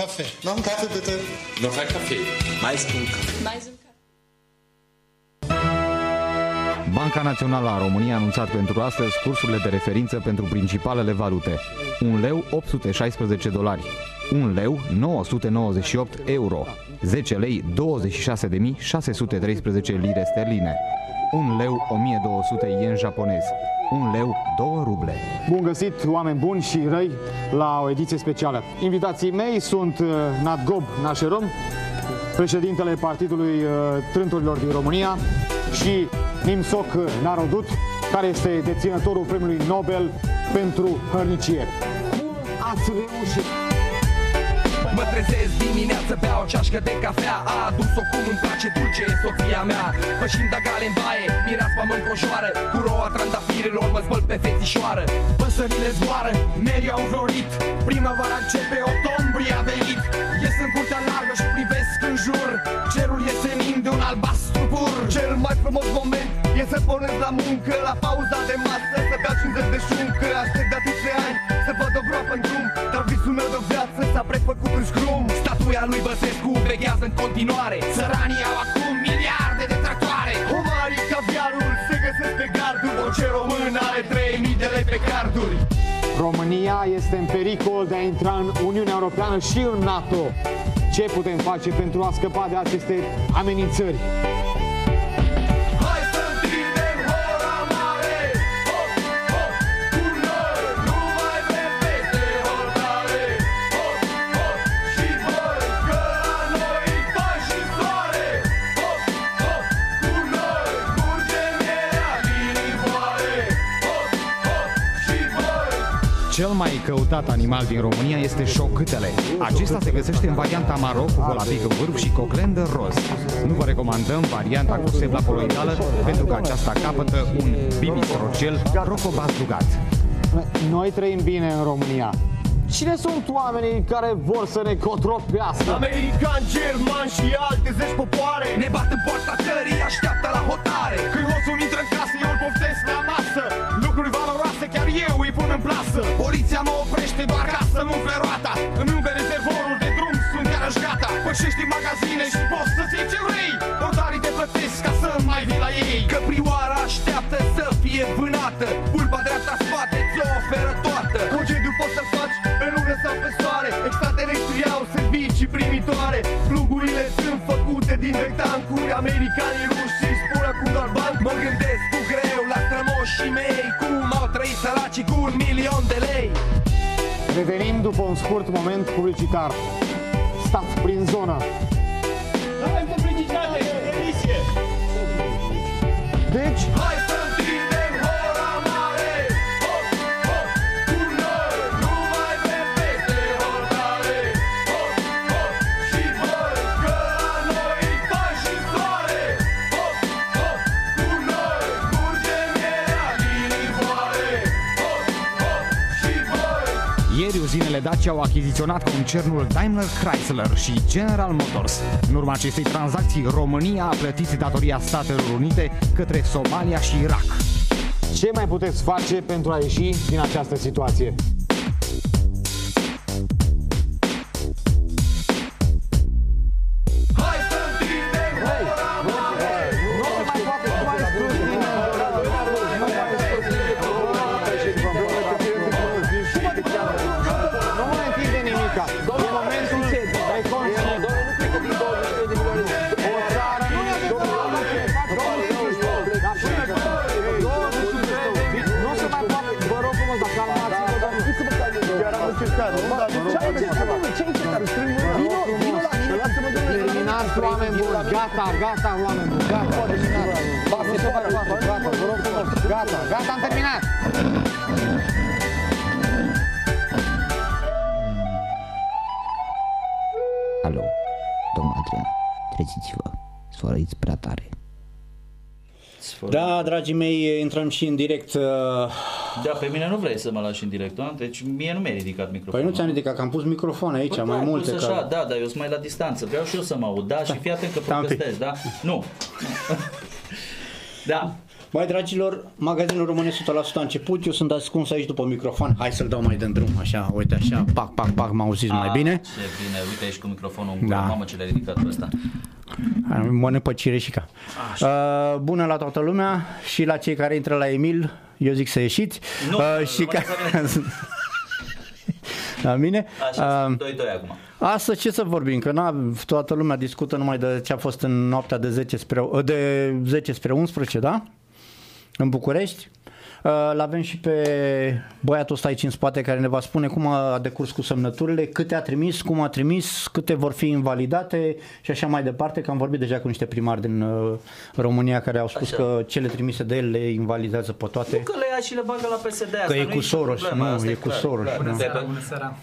Kaffee. Noch einen Kaffee bitte. Noch ein Kaffee. Mais un Kaffee. Mais um Banca Națională a României a anunțat pentru astăzi cursurile de referință pentru principalele valute. 1 leu 816 dolari, 1 leu 998 euro, 10 lei 26.613 lire sterline, 1 leu 1200 yen japonez, 1 leu 2 ruble. Bun găsit, oameni buni și răi, la o ediție specială. Invitații mei sunt uh, Nadgob Nașerom, președintele Partidului uh, Trânturilor din România și Nimsoc Narodut, care este deținătorul Premiului Nobel pentru hărnicie. Cum ați reușit? Mă trezesc dimineață, beau o ceașcă de cafea. A adus-o cum îmi place dulce, e soția mea. Pășind gale în baie, mireaspa mă încojoară Cu roa trandafirilor mă spăl pe fetișoară. Păsările zboară, merii au înflorit Primăvara începe, octombrie a venit. Ies în curtea largă și privesc în jur. Cerul e senin de un albastru pur. Cel mai frumos moment e să pornesc la muncă La pauza de masă, să beau 50 de șuncă Aștept de atâția ani să văd o groapă în drum Dar visul meu de viață s-a prefăcut în scrum. Statuia lui Băsescu veghează în continuare. Săranii au acum miliarde de tractoare. Omarii caviarul se găsesc pe garduri. Orice român are 3000 de lei pe carduri. România este în pericol de a intra în Uniunea Europeană și în NATO. Ce putem face pentru a scăpa de aceste amenințări? Cel mai căutat animal din România este șocâtele. Acesta se găsește în varianta maro cu volapic în vârf și coclendă roz. Nu vă recomandăm varianta cu sebla coloidală pentru că aceasta capătă un bibistrocel rocobazdugat. Noi trăim bine în România. Cine sunt oamenii care vor să ne cotropească? Americani, germani și alte zeci popoare Ne bat în poarta țării, așteaptă la hotare Când hoțul intră în casă, eu îl poftesc la pun în plasă Poliția mă oprește doar ca să nu umple roata. Îmi umple rezervorul de drum, sunt iarăși șgata. Pășești în magazine și poți să-ți iei ce vrei. Portarii te plătesc ca să mai vii la ei. Căprioara așteaptă să fie vânată. Pulpa dreapta spate ți-o oferă toată. Concediu poți să faci pe lună sau pe soare. Extraterestrii au servicii primitoare. Plugurile sunt făcute din rectancuri. Americanii ruși îi spun acum doar bani. Mă gândesc cu greu la strămoșii mei Cum au trăit săracii cu un milion de lei Revenim după un scurt moment publicitar. Stați prin zonă. Deci, Hai Ieri uzinele Dacia au achiziționat concernul Daimler Chrysler și General Motors. În urma acestei tranzacții, România a plătit datoria Statelor Unite către Somalia și Irak. ce mai puteți face pentru a ieși din această situație? Gata, gata, oameni buni, gata. Terminați. Nu se mai poate, gata, vă rog frumos, gata, gata, am terminat. Da, dragii mei, intrăm și în direct. uh, Da, pe mine nu vrei să mă lași în direct, nu? Deci mie nu mi-ai ridicat Păi microfonul. nu ți-am ridicat, că am pus microfoane aici, Păi mai da, multe. pus Ca... Așa, da, dar eu sunt mai la distanță. Vreau și eu să mă aud. Da, și fii atent că Stai un pic. protestez, da? Nu. da. Băi, dragilor, magazinul Române 100% a început, eu sunt ascuns aici după microfon. Hai să-l dau mai de drum, așa, uite așa, pac, pac, pac, mă auziți mai Ah, bine? Ce bine, uite aici cu microfonul în Da. da. Mamă ce l-ai ridicat pe ăsta. Mănânc pe cireșica. Uh, bună la toată lumea și la cei care intră la Emil, eu zic să ieșiți. Nu, uh, și ca... la mine. Așa, Uh, 2-2 acum. Astăzi ce să vorbim, că na, toată lumea discută numai de ce a fost în noaptea de 10 spre, de 10 spre 11, da? În București. Uh, L-avem și pe băiatul ăsta aici în spate care ne va spune cum a decurs cu semnăturile, câte a trimis, cum a trimis, câte vor fi invalidate și așa mai departe, că am vorbit deja cu niște primari din uh, România care au spus Așa. că cele trimise de el le invalidează pe toate. Nu că le ia și le bagă la PSD asta Că e nu cu nicio Soros, problemă, nu, asta e cu clar, Soros, clar. nu. Te- Bună seara!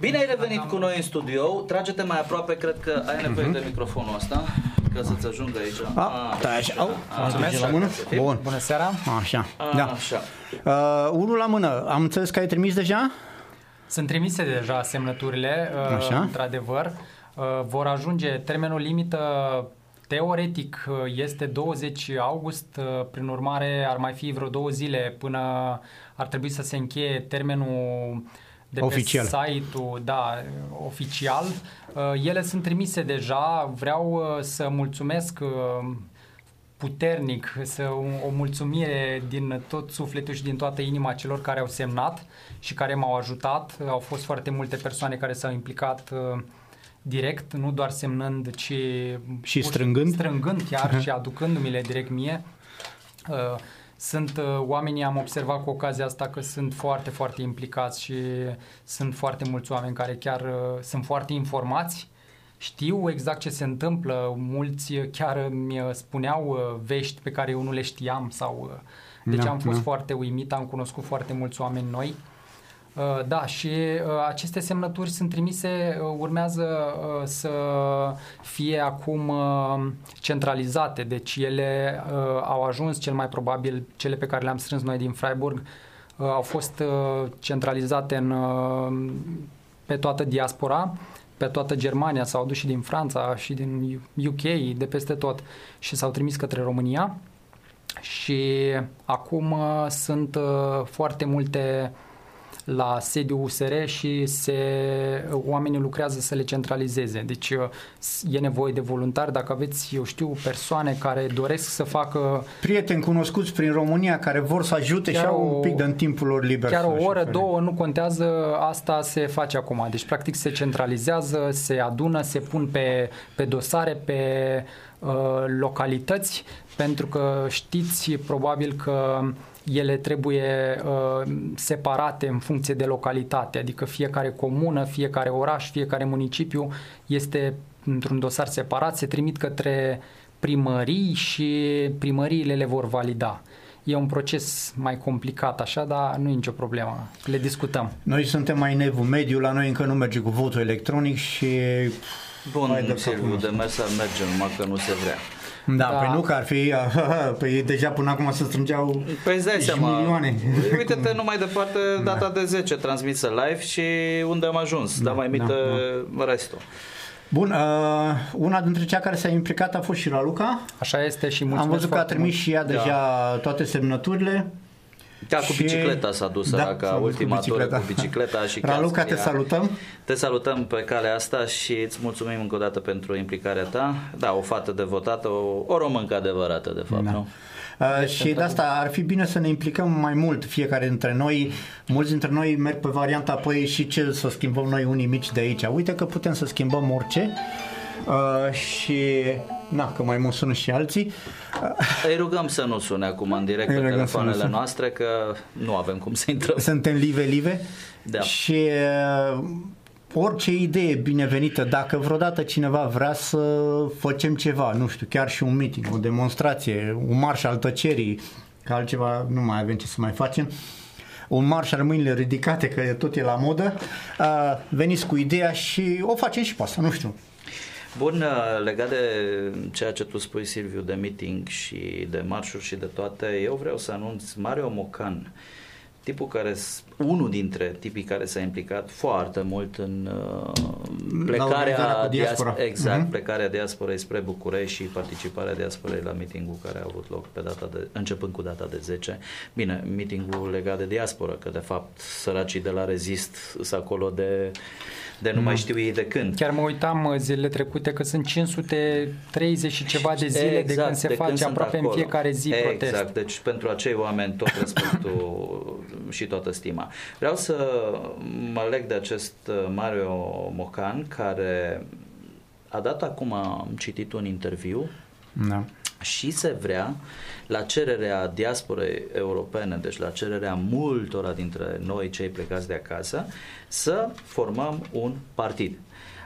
Bine ai revenit cu noi în studio, trage-te mai aproape, cred că ai nevoie de microfonul ăsta, ca să-ți ajungă aici. Mhm. A, stai așa, au, mulțumesc. la mână? Bun, Bună seara! așa, A, da. Așa. Uh, unul la mână, am înțeles că ai trimis deja? Sunt trimise deja semnăturile, uh, Așa. într-adevăr. Uh, Vor ajunge, termenul limită teoretic uh, este 20 august, uh, prin urmare ar mai fi vreo două zile până ar trebui să se încheie termenul de Oficial. pe site-ul, da, oficial. Uh, Ele sunt trimise deja, vreau uh, să mulțumesc uh, puternic, să o, o mulțumire din tot sufletul și din toată inima celor care au semnat și care m-au ajutat. Au fost foarte multe persoane care s-au implicat uh, direct, nu doar semnând, ci Și pur- strângând? strângând chiar și aducându-mi-le direct mie. Uh, Sunt uh, oamenii, am observat cu ocazia asta că sunt foarte, foarte implicați și sunt foarte mulți oameni care chiar uh, sunt foarte informați știu exact ce se întâmplă, mulți chiar mi spuneau uh, vești pe care eu nu le știam sau uh, deci Da, am fost da. foarte uimit, am cunoscut foarte mulți oameni noi. Uh, Da, și uh, aceste semnături sunt trimise, uh, urmează uh, să fie acum uh, centralizate, deci ele uh, au ajuns cel mai probabil, cele pe care le-am strâns noi din Freiburg, uh, au fost uh, centralizate în, uh, pe toată diaspora, pe toată Germania, s-au adus și din Franța și din UK, de peste tot și s-au trimis către România. Și acum uh, sunt uh, foarte multe la sediul USR și se, oamenii lucrează să le centralizeze. Deci uh, s- e nevoie de voluntari. Dacă aveți, eu știu, persoane care doresc să facă Prieteni cunoscuți prin România care vor să ajute Chiar și au o- un pic de în timpul lor liber. Chiar să-și o oră, ofere. două, nu contează, asta se face acum. Deci, practic, se centralizează, se adună, se pun pe, pe dosare, pe uh, localități, pentru că știți probabil că ele trebuie uh, separate în funcție de localitate, adică fiecare comună, fiecare oraș, fiecare municipiu este într-un dosar separat, se trimit către primării și primăriile le vor valida. E un proces mai complicat așa, dar nu e nicio problemă. Le discutăm. Noi suntem mai nevul mediu, la noi încă nu merge cu votul electronic și... Bun, Hai de capul Silviu, nostru. de mers ar merge, numai că nu se vrea. Da, Da. păi nu că ar fi... Păi deja până acum se strângeau Păi îți dai și seama, milioane. uite-te numai departe, data de 10 transmisă live și unde am ajuns, dar mai mită restul. Bun, uh, una dintre cea care s-a implicat a fost și Raluca. Așa este și mulțumesc Am văzut că a foarte trimis mult. și ea deja toate semnăturile. Da, cu Și- bicicleta s-a dus Da, da, s-a ca dus cu ultima tură bicicleta. cu bicicleta și chiar Raluca, te scria- salutăm. Te salutăm pe calea asta și îți mulțumim încă o dată pentru implicarea ta. Da, o fată devotată, o, o româncă adevărată, de fapt, Da. nu? Uh, și de asta ar fi bine să ne implicăm mai mult fiecare dintre noi. Mulți dintre noi merg pe varianta apoi și ce să schimbăm noi unii mici de aici. Uite că putem să schimbăm orice. Uh, și na, că mai mult sună și alții. Îi rugăm să nu sune acum în direct Îi pe rugăm să nu telefoanele sune. noastre că nu avem cum să intrăm. Suntem live-live Da. și uh, orice idee binevenită, dacă vreodată cineva vrea să facem ceva, nu știu, chiar și un meeting, o demonstrație, un marș al tăcerii, că altceva nu mai avem ce să mai facem, un marș al mâinile ridicate, că tot e la modă, uh, veniți cu ideea și o facem și pe asta, nu știu. Bun, uh, legat de ceea ce tu spui, Silviu, de meeting și de marșuri și de toate, eu vreau să anunț Mario Mocan, tipul care s- unul dintre tipii care s-a implicat foarte mult în uh, organizarea plecarea cu diaspora. dias- exact, Mhm. plecarea diasporei spre București și participarea diasporei la meetingul care a avut loc pe data de, începând cu data de 10. Bine, meetingul legat de diasporă, că de fapt săracii de la Rezist sunt acolo de, de nu mai știu ei de când. Chiar mă uitam uh, zilele trecute că sunt 530 și ceva de zile de când se face sunt aproape în acolo. fiecare zi exact. protest. Deci pentru acei oameni tot respectul și toată stima. Vreau să mă leg de acest uh, Mario Mocan care a dat acum, am citit un interviu Da. și se vrea, la cererea diasporei europene, deci la cererea multora dintre noi, cei plecați de acasă, să formăm un partid.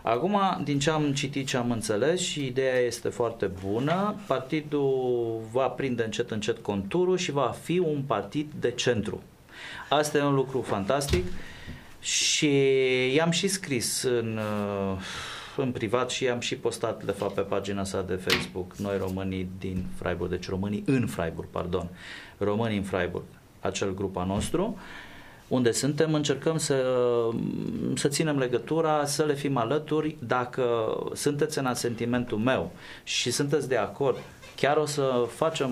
Acum, din ce am citit ce am înțeles și ideea este foarte bună, partidul va prinde încet încet conturul și va fi un partid de centru. Asta e un lucru fantastic. Și i-am și scris în, uh, în privat și i-am și postat de fapt pe pagina sa de Facebook. Noi românii din Freiburg, deci românii în Freiburg, pardon, românii în Freiburg, acel grup a nostru unde suntem, încercăm să, să ținem legătura, să le fim alături. Dacă sunteți în asentimentul meu și sunteți de acord, chiar o să facem,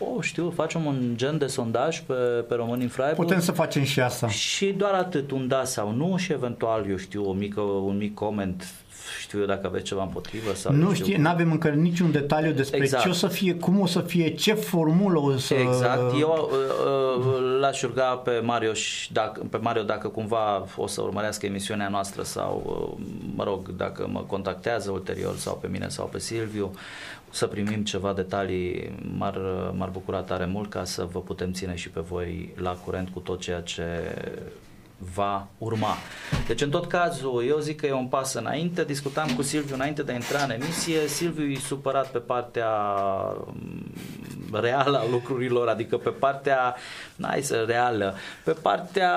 o știu, facem un gen de sondaj pe, pe românii în Freiburg. Putem să facem și asta. Și doar atât, un da sau nu și eventual, eu știu, o mică, un mic coment, știu eu dacă aveți ceva împotrivă sau Nu eu știe, nu avem încă niciun detaliu despre Exact. ce o să fie, cum o să fie, ce formulă o să... Exact. Eu uh, uh, l-aș ruga pe Mario, și dacă, pe Mario dacă cumva o să urmărească emisiunea noastră sau, uh, mă rog, dacă mă contactează ulterior sau pe mine sau pe Silviu, să primim ceva detalii, m-ar, m-ar bucura tare mult ca să vă putem ține și pe voi la curent cu tot ceea ce va urma. Deci în tot cazul, eu zic că e un pas înainte, discutam cu Silviu înainte de a intra în emisie, Silviu e supărat pe partea mm, reală a lucrurilor, adică pe partea, n-ai să reală, pe partea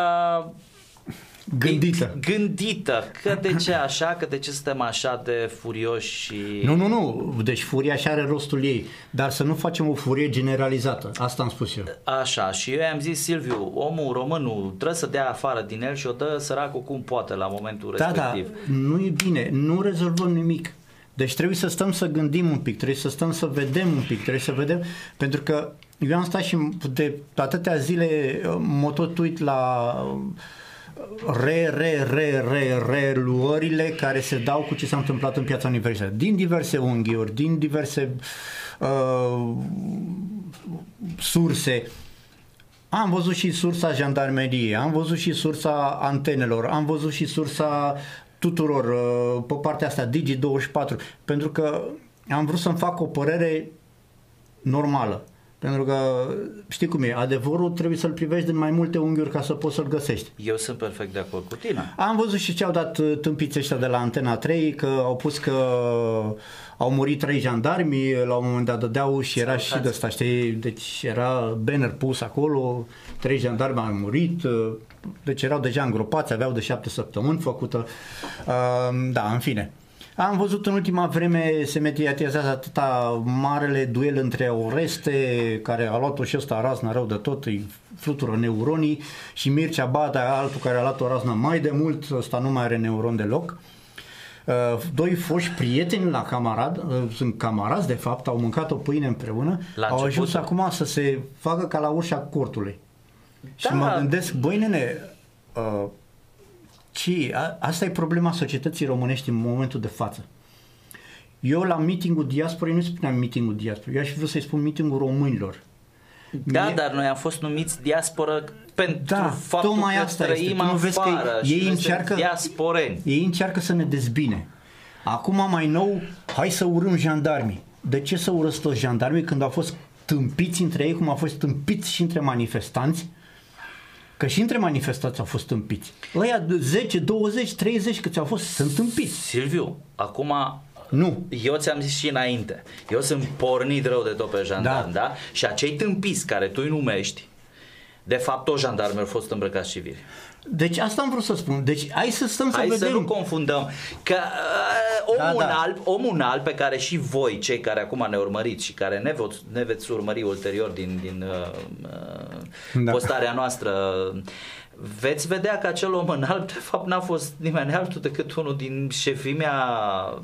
Gândită. Gândită. Că de ce așa, că de ce suntem așa de furioși și... Nu, nu, nu. Deci furia și are rostul ei. Dar să nu facem o furie generalizată. Asta am spus eu. Așa, și eu i-am zis Silviu, omul românul trebuie să dea afară din el și o dă săracul cum poate la momentul Da, da, respectiv. nu e bine. Nu rezolvăm nimic. Deci trebuie să stăm să gândim un pic, trebuie să stăm să vedem un pic, trebuie să vedem, pentru că eu am stat și de atâtea zile mă tot uit la re, re, re, re, re luările care se dau cu ce s-a întâmplat în piața universitară. Din diverse unghiuri, din diverse uh, surse. Am văzut și sursa jandarmeriei, am văzut și sursa antenelor, am văzut și sursa tuturor uh, pe partea asta, Digi24, pentru că am vrut să-mi fac o părere normală. Pentru că știi cum e, adevărul trebuie să-l privești din mai multe unghiuri ca să poți să-l găsești. Eu sunt perfect de acord cu tine. Am văzut și ce au dat uh, tâmpiții ăștia de la Antena 3, că au pus că au murit trei jandarmi, la un moment dat dădeau și era și de asta, știi? Deci era banner pus acolo, trei jandarmi au murit, uh, deci erau deja îngropați, aveau de șapte săptămâni făcută. Uh, Da, în fine. Am văzut în ultima vreme se mediatizează atâta marele duel între Oreste, care a luat-o și ăsta razna rău de tot, îi flutură neuronii, și Mircea Bada, altul care a luat o raznă mai de mult, ăsta nu mai are neuron deloc. Uh, Doi foști prieteni la camarad, uh, sunt camarazi de fapt, au mâncat o pâine împreună, La au ajuns început. acum să se facă ca la ușa cortului. Și Da. mă gândesc, băi nene, uh, ci, a, asta e problema societății românești în momentul de față. Eu la meetingul diasporei nu spuneam meetingul diasporei, eu aș fi vrut să-i spun meetingul românilor. Da, Mie- dar noi am fost numiți diasporă pentru Da, faptul tocmai că asta este. trăim Tu nu vezi că afară ei și noi încearcă- suntem diasporeni. Ei încearcă să ne dezbine. Acum mai nou, hai să urâm jandarmii. De ce să urăsc toți jandarmii când au fost tâmpiți între ei, cum au fost tâmpiți și între manifestanți? Că și între manifestanți au fost tâmpiți. Ăia de 10, 20, 30 câți au fost, sunt tâmpiți. Silviu, acum Nu. eu ți-am zis și înainte, eu sunt pornit rău de tot pe jandarm, da? Da. da? Și acei tâmpiți care tu îi numești, de fapt toți jandarmii au fost îmbrăcați civili. Deci asta am vrut să spun. Deci hai să stăm Hai să să vedem. nu confundăm că uh, omul, Da, da. Alb, omul alb pe care și voi, cei care acum ne urmăriți și care ne, veți, ne veți urmări ulterior din, din uh, uh, Da. postarea noastră veți vedea că acel om înalt, de fapt, n-a fost nimeni altul decât unul din șefimea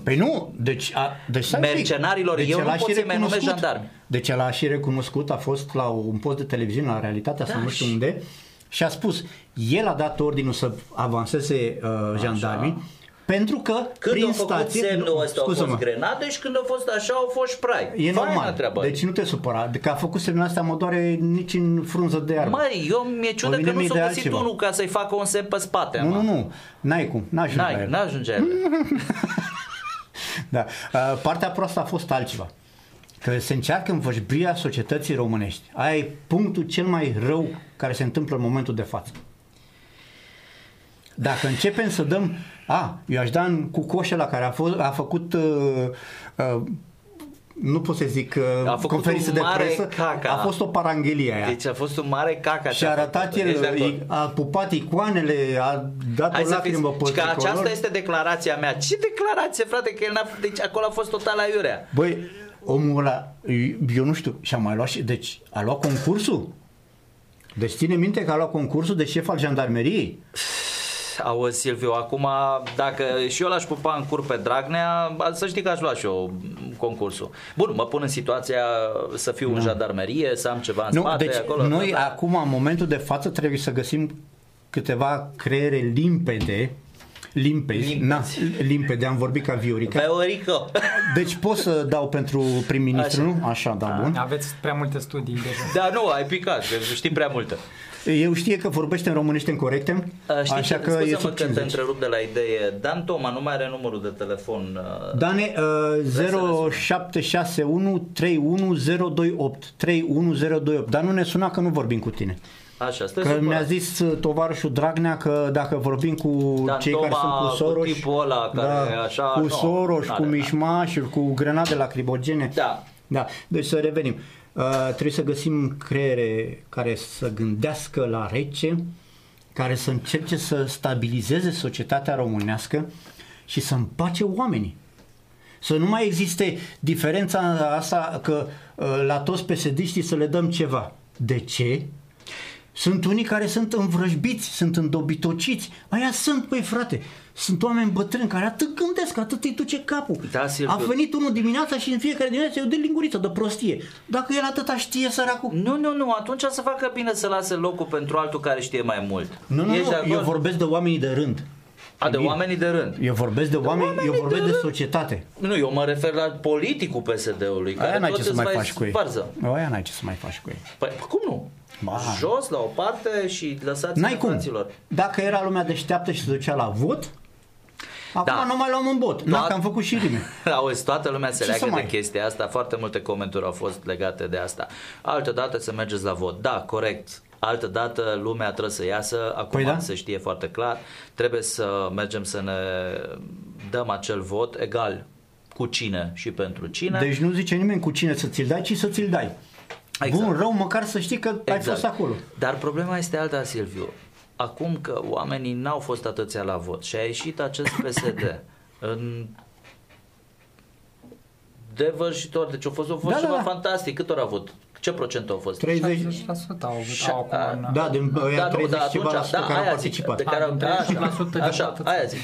Păi nu, deci... A, deci stai un pic. mercenarilor. Deci Eu el nu a pot și să-i mai numesc recunoscut. jandarmi. Deci el a și recunoscut, a fost la un post de televiziune, la Realitatea Da, sau nu știu și- unde, și a spus, el a dat ordinul să avanseze uh, jandarmii, pentru că Când prin au făcut stație... semnul ăsta au fost Scuză-mă. grenade și când a fost așa au fost spray. E Faină normal. treaba. Deci nu te supăra. Că a făcut semnul astea mă doare nici în frunză de iarbă. Măi, eu mi-e ciudă Pe că mine nu mi-e s-a de găsit altceva. unul ca să-i facă un semn pe spate. Nu, mă. nu, nu. N-ai cum. N-ajungi la N-ai, el. n-ajunge el. Da. Uh, Partea proastă a fost altceva. Că se încearcă învășbria societății românești. Aia e punctul cel mai rău care se întâmplă în momentul de față. Dacă începem să dăm... A, eu aș da în, cu coșe la care a, fost, a făcut... Uh, uh, nu pot să zic uh, A făcut conferință un de mare presă, caca. a fost o paranghelie aia. Deci a fost un mare caca. și ce a a arătat făcut. Ești de el, acord? a pupat icoanele, a dat Hai o să lacrimă fiți, pe că aceasta tricolor. este declarația mea. Ce declarație, frate? Că el n-a, deci acolo a fost total aiurea. Băi, omul ăla, eu nu știu, și-a mai luat și, deci a luat concursul? Deci ține minte că a luat concursul de șef al jandarmeriei? Auzi, Silviu, acum, dacă și eu l-aș pupa în cur pe Dragnea, să știi că aș lua și eu concursul. Bun, mă pun în situația să fiu în jandarmerie, să am ceva în Nu, spate, deci acolo. noi da, da. acum, în momentul de față, trebuie să găsim câteva creiere limpede, limpezi, Limpezi. na, limpede, am vorbit ca Viorica. Veorico. Deci pot să dau pentru prim-ministru, Așa. nu? Așa, da, bun. Aveți prea multe studii deja. Da, nu, ai picat, că știi prea multe. Eu știe că vorbește în românește în corecte, Uh, Știi așa ce? că e Scuze-mă sub că te 50. întrerup de la idee. Dan Toma nu mai are numărul de telefon. uh, Dane, uh, 0761 31028 31028 Dar nu ne suna că nu vorbim cu tine Așa, stai Că supărat. mi-a zis uh, tovarășul Dragnea că dacă vorbim cu Dan cei Toma, care sunt cu cu Soros tipul ăla care așa, Cu nu, Soros, n-are, cu n-are. mișmașuri, cu grenade lacrimogene Da. Da, deci să revenim uh, Trebuie să găsim creiere care să gândească la rece Care să încerce să stabilizeze societatea românească Și să împace oamenii să nu mai existe diferența asta că uh, la toți pesediștii să le dăm ceva. De ce? Sunt unii care sunt învrăjbiți, sunt îndobitociți. Aia sunt, păi frate. Sunt oameni bătrâni care atât gândesc, atât îi duce capul. Da, Silviu. A venit unul dimineața și în fiecare dimineață eu de linguriță, de prostie. Dacă el atâta știe, săracul. Nu, nu, nu, atunci să facă bine să lase locul pentru altul care știe mai mult. Nu, nu, Ești de nu, eu acord? vorbesc de oamenii de rând. A, de oamenii de rând. Eu vorbesc de oameni, eu oamenii vorbesc de de rând. societate. Nu, eu mă refer la politicul PSD-ului. care Aia n-ai tot ce să îți mai vai faci cu ei. Varză. Aia n-ai ce să mai faci cu ei. Păi cum nu? Ba. Jos, la o parte și lăsați N-ai cum. fraților. Dacă era lumea deșteaptă și se ducea la vot, acum Da. nu mai luăm un bot. Na, că am făcut și rime. Auzi, toată lumea se Ce leagă să de mai- chestia asta, foarte multe comentarii au fost legate de asta. Altă dată să mergeți la vot. Da, corect. Altă dată lumea trebuie să iasă, acum Păi da. se știe foarte clar. Trebuie să mergem să ne dăm acel vot egal cu cine și pentru cine. Deci nu zice nimeni cu cine să ți-l dai, ci să ți-l dai. Exact. Bun, rău, măcar să știi că ai fost acolo. Dar problema este alta, Silviu. Acum că oamenii n-au fost atâția la vot și a ieșit acest PSD în devărșitor, deci a fost, a fost Da, da, ceva da. fantastic. Cât ori a avut? Ce procent au fost? 30, 60% au avut Și- au acum în- da, din ăia 30 ceva la sută care au aia participat. Zic, de care A, au, din 30% de așa, votanți. aia zic.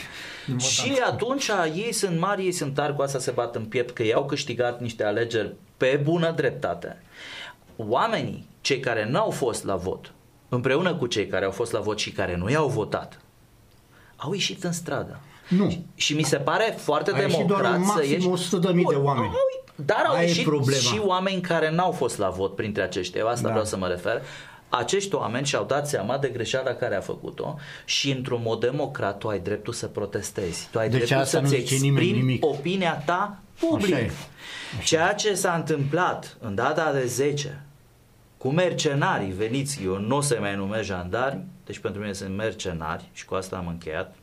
Din Și votanți. atunci ei sunt mari, ei sunt tari, cu asta se bat în piept, că ei au câștigat niște alegeri pe bună dreptate. Oamenii, cei care n-au fost la vot, împreună cu cei care au fost la vot și care nu i-au votat, au ieșit în stradă. Nu. Și mi se pare foarte A ieșit democrat doar un să maxim ieși... 100.000 de Bun, oameni. au- Dar au Aia e ieșit problema. și oameni care n-au fost la vot printre aceștia. Eu asta Da. vreau să mă refer. Acești oameni și-au dat seama de greșeala care a făcut-o și într-un mod democrat tu ai dreptul să protestezi. Tu ai Deci dreptul asta nu să-ți zice nimeni exprimi nimic. opinia ta public. Așa e. Ceea ce s-a întâmplat în data de 10 cu mercenarii veniți, eu nu o să mai numesc jandarmi, deci pentru mine sunt mercenari și cu asta am încheiat,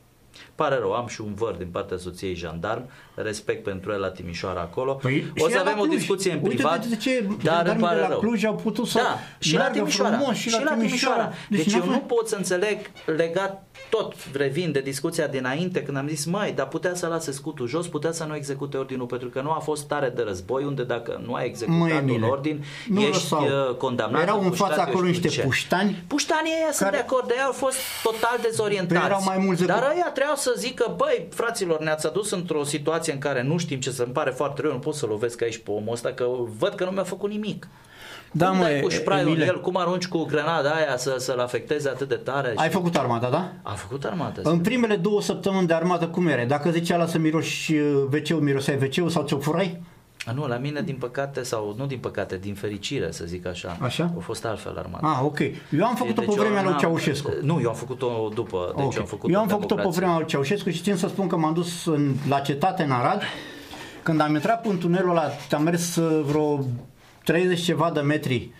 Pare rău, am și un văr din partea soției jandarm, respect pentru el la Timișoara acolo. Păi, o și să la avem o Cluj. discuție în Uite, privat, de ce dar îmi jandarmii pare de la rău. Cluj au putut să da, și la meargă Timișoara, frumos, și la Timișoara. Deci Deci, n-a eu fost- nu pot să înțeleg legat tot revin de discuția dinainte când am zis măi, dar putea să lase scutul jos, putea să nu execute ordinul pentru că nu a fost stare de război unde dacă nu ai executat Măi, un Emile, ordin nu ești lăsau. uh, condamnat. Erau în pușcat, fața eu acolo știu niște ce. puștani Puștanii ăia sunt care- de acord, de aia au fost total dezorientați. Păi erau mai mulți Dar decât- ăia trebuiau să zică, băi, fraților, ne-ați adus într-o situație în care nu știm ce să îmi pare foarte rău, nu pot să lovesc aici pe omul ăsta, că văd că nu mi-a făcut nimic. Da, cum mă, dai cu spraiul în Emile. el, cum arunci cu grenada aia să, să-l afecteze atât de tare? Ai și- făcut armata, da? A făcut armată. În primele două săptămâni de armată cum era? Dacă zicea la să miroși wc miroseai wc sau ți-o furai? A, Nu, la mine din păcate, sau nu din păcate, din fericire să zic așa, Așa? a fost altfel armată. Ah, ok. Eu am făcut-o Deci pe eu vremea lui n-am- Ceaușescu. Nu, eu am făcut-o după, deci Ok. am făcut Eu am făcut-o pe democrație. vremea lui Ceaușescu și țin să spun că m-am dus în, la cetate în Arad. Când am intrat în tunelul ăla, am mers uh, vreo 30 ceva de metri